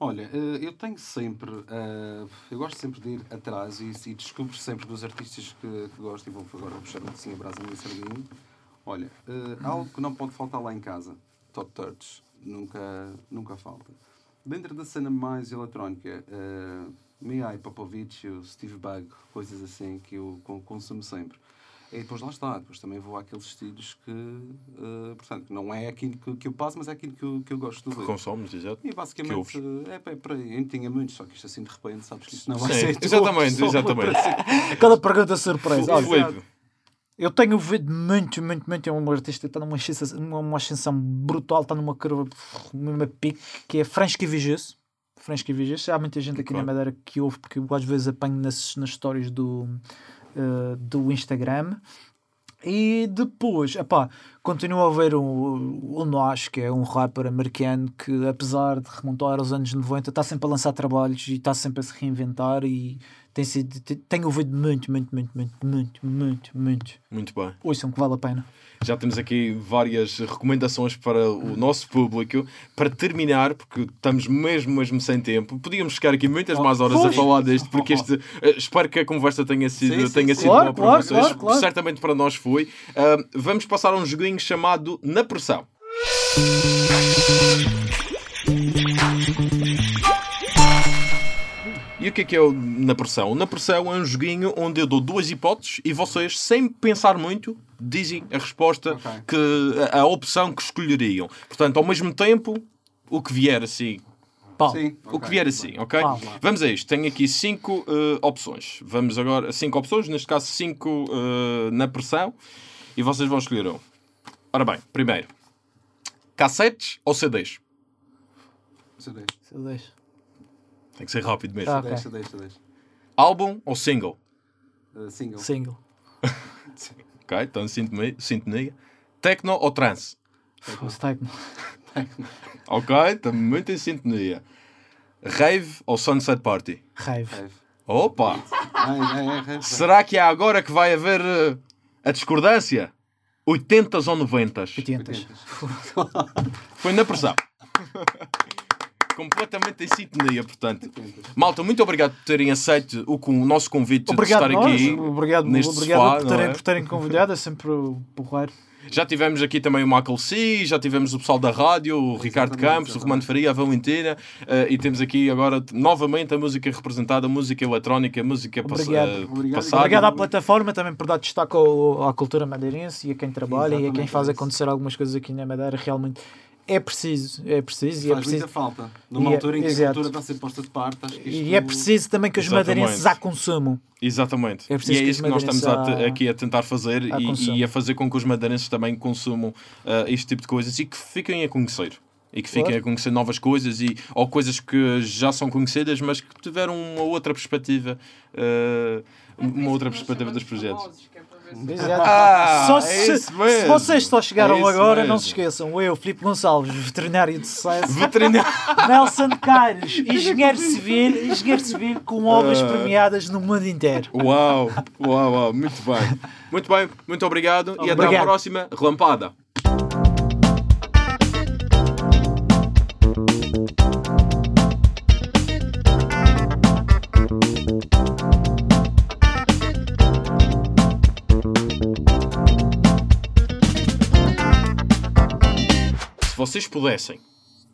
Olha, eh, eu tenho sempre. eh, eu gosto sempre de ir atrás e, descubro sempre dos artistas que, que gosto e vou agora vou puxar assim a brasa no sardinho. Olha, eh, algo que não pode faltar lá em casa: Top Touch. Nunca, nunca falta. Dentro da cena mais eletrónica, uh, Mihai Popovic, o Steve Bug, coisas assim que eu con- consumo sempre. E depois lá está, depois também vou àqueles estilos que, eh, portanto, não é aquilo que, que eu passo, mas é aquilo que eu, que eu gosto de ver. Consomes, exato. E Que basicamente ouves. é, é por aí. Eu tinha muitos, só que isto assim de repente, sabes que isto não vai Sim, ser. exatamente, uma exatamente. para- <laughs> Aquela pergunta surpresa. Olha, Eu tenho ouvido muito, muito, muito. É um artista que está numa ascensão, numa uma ascensão brutal, está numa curva, numa pique, que é Fransky Vigis. Fransky Vigis. Há muita gente aqui Ok. na Madeira que ouve, porque eu às vezes apanho nas, nas stories do, eh, do Instagram. E depois, epá, continuo a ver o, o Nosh, que é um rapper americano que, apesar de remontar aos anos 90, está sempre a lançar trabalhos e está sempre a se reinventar. E tem sido, te- tenho ouvido muito, muito, muito, muito, muito, muito, muito. muito bem. Ouçam que vale a pena. Já temos aqui várias recomendações para o nosso público. Para terminar, porque estamos mesmo, mesmo sem tempo, podíamos ficar aqui muitas mais horas a pois. falar deste, porque este, <laughs> eh, espero que a conversa tenha sido, Sim, sim, tenha sim. sido Claro, boa para claro, vocês. claro, claro. Certamente para nós foi. Ah, vamos passar a um joguinho chamado Na Pressão. E o que é que é o Na Pressão? Na Pressão é um joguinho onde eu dou duas hipóteses e vocês, sem pensar muito, dizem a resposta, Ok. que, a, a opção que escolheriam. Portanto, ao mesmo tempo, o que vier assim. Pau. Sim, O que vier assim, ok? Vamos lá. Vamos a isto. Tenho aqui cinco eh, opções. Vamos agora. Cinco opções, neste caso, cinco eh, na pressão. E vocês vão escolher um. Ora bem, primeiro: cassetes ou CDs? CD. Se eu deixo. Tem que ser rápido mesmo. CD, Ok. CD, CD. Álbum ou single? Uh, single. Single. <laughs> Ok, então em sintonia. sintonia. Tecno ou trance? Fosse techno. Ok, estamos muito em sintonia. Rave ou Sunset Party? Rave. Rave. Opa! Ah, é, é, é. Será que é agora que vai haver eh, a discordância? 80 ou 90? 80. Foi na pressão. <laughs> Completamente em sintonia, portanto. Malta, muito obrigado por terem aceito o, o nosso convite Obrigado, de estar nós. aqui. Obrigado, neste obrigado sofá, por, terem, é? por terem convidado. É sempre porreiro. Já tivemos aqui também o Michael C, já tivemos o pessoal da rádio, o Ricardo Exatamente, Campos, o exatamente. Romano Faria, a Valentina, eh, e temos aqui agora novamente a música representada, a música eletrónica, a música pass- Obrigado. eh, Obrigado. passada. Obrigado à plataforma também por dar destaque ao- à cultura madeirense e a quem trabalha e a quem Exatamente, faz é acontecer algumas coisas aqui na Madeira. Realmente é preciso, é preciso e é Faz preciso. muita falta. Numa E é- altura em que exato. a cultura está a ser posta de parte, acho que isto... E é preciso também que os Exatamente. madeirenses a consumam. Exatamente. É e preciso é que isso que nós estamos a aqui a tentar fazer a e, e a fazer com que os madeirenses também consumam eh, este tipo de coisas e que fiquem a conhecer. E que fiquem Claro. a conhecer novas coisas e, ou coisas que já são conhecidas, mas que tiveram uma outra perspectiva, eh, uma outra perspectiva dos projetos. Exato. Ah, Só é se, mesmo. se vocês só chegaram É agora, não mesmo. se esqueçam. Eu, Filipe Gonçalves, veterinário de sucesso. Veterinário. <laughs> Nelson Caires, engenheiro civil, engenheiro civil com obras Ah. premiadas no mundo inteiro. Uau, uau, uau, muito bem. Muito bem, muito obrigado e até à Obrigado. próxima relampada. Vocês pudessem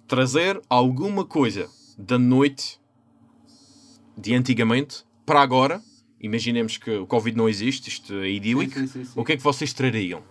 trazer alguma coisa da noite de antigamente para agora, imaginemos que o Covid não existe, isto é idílico, Sim, sim, sim, o que é que vocês trariam?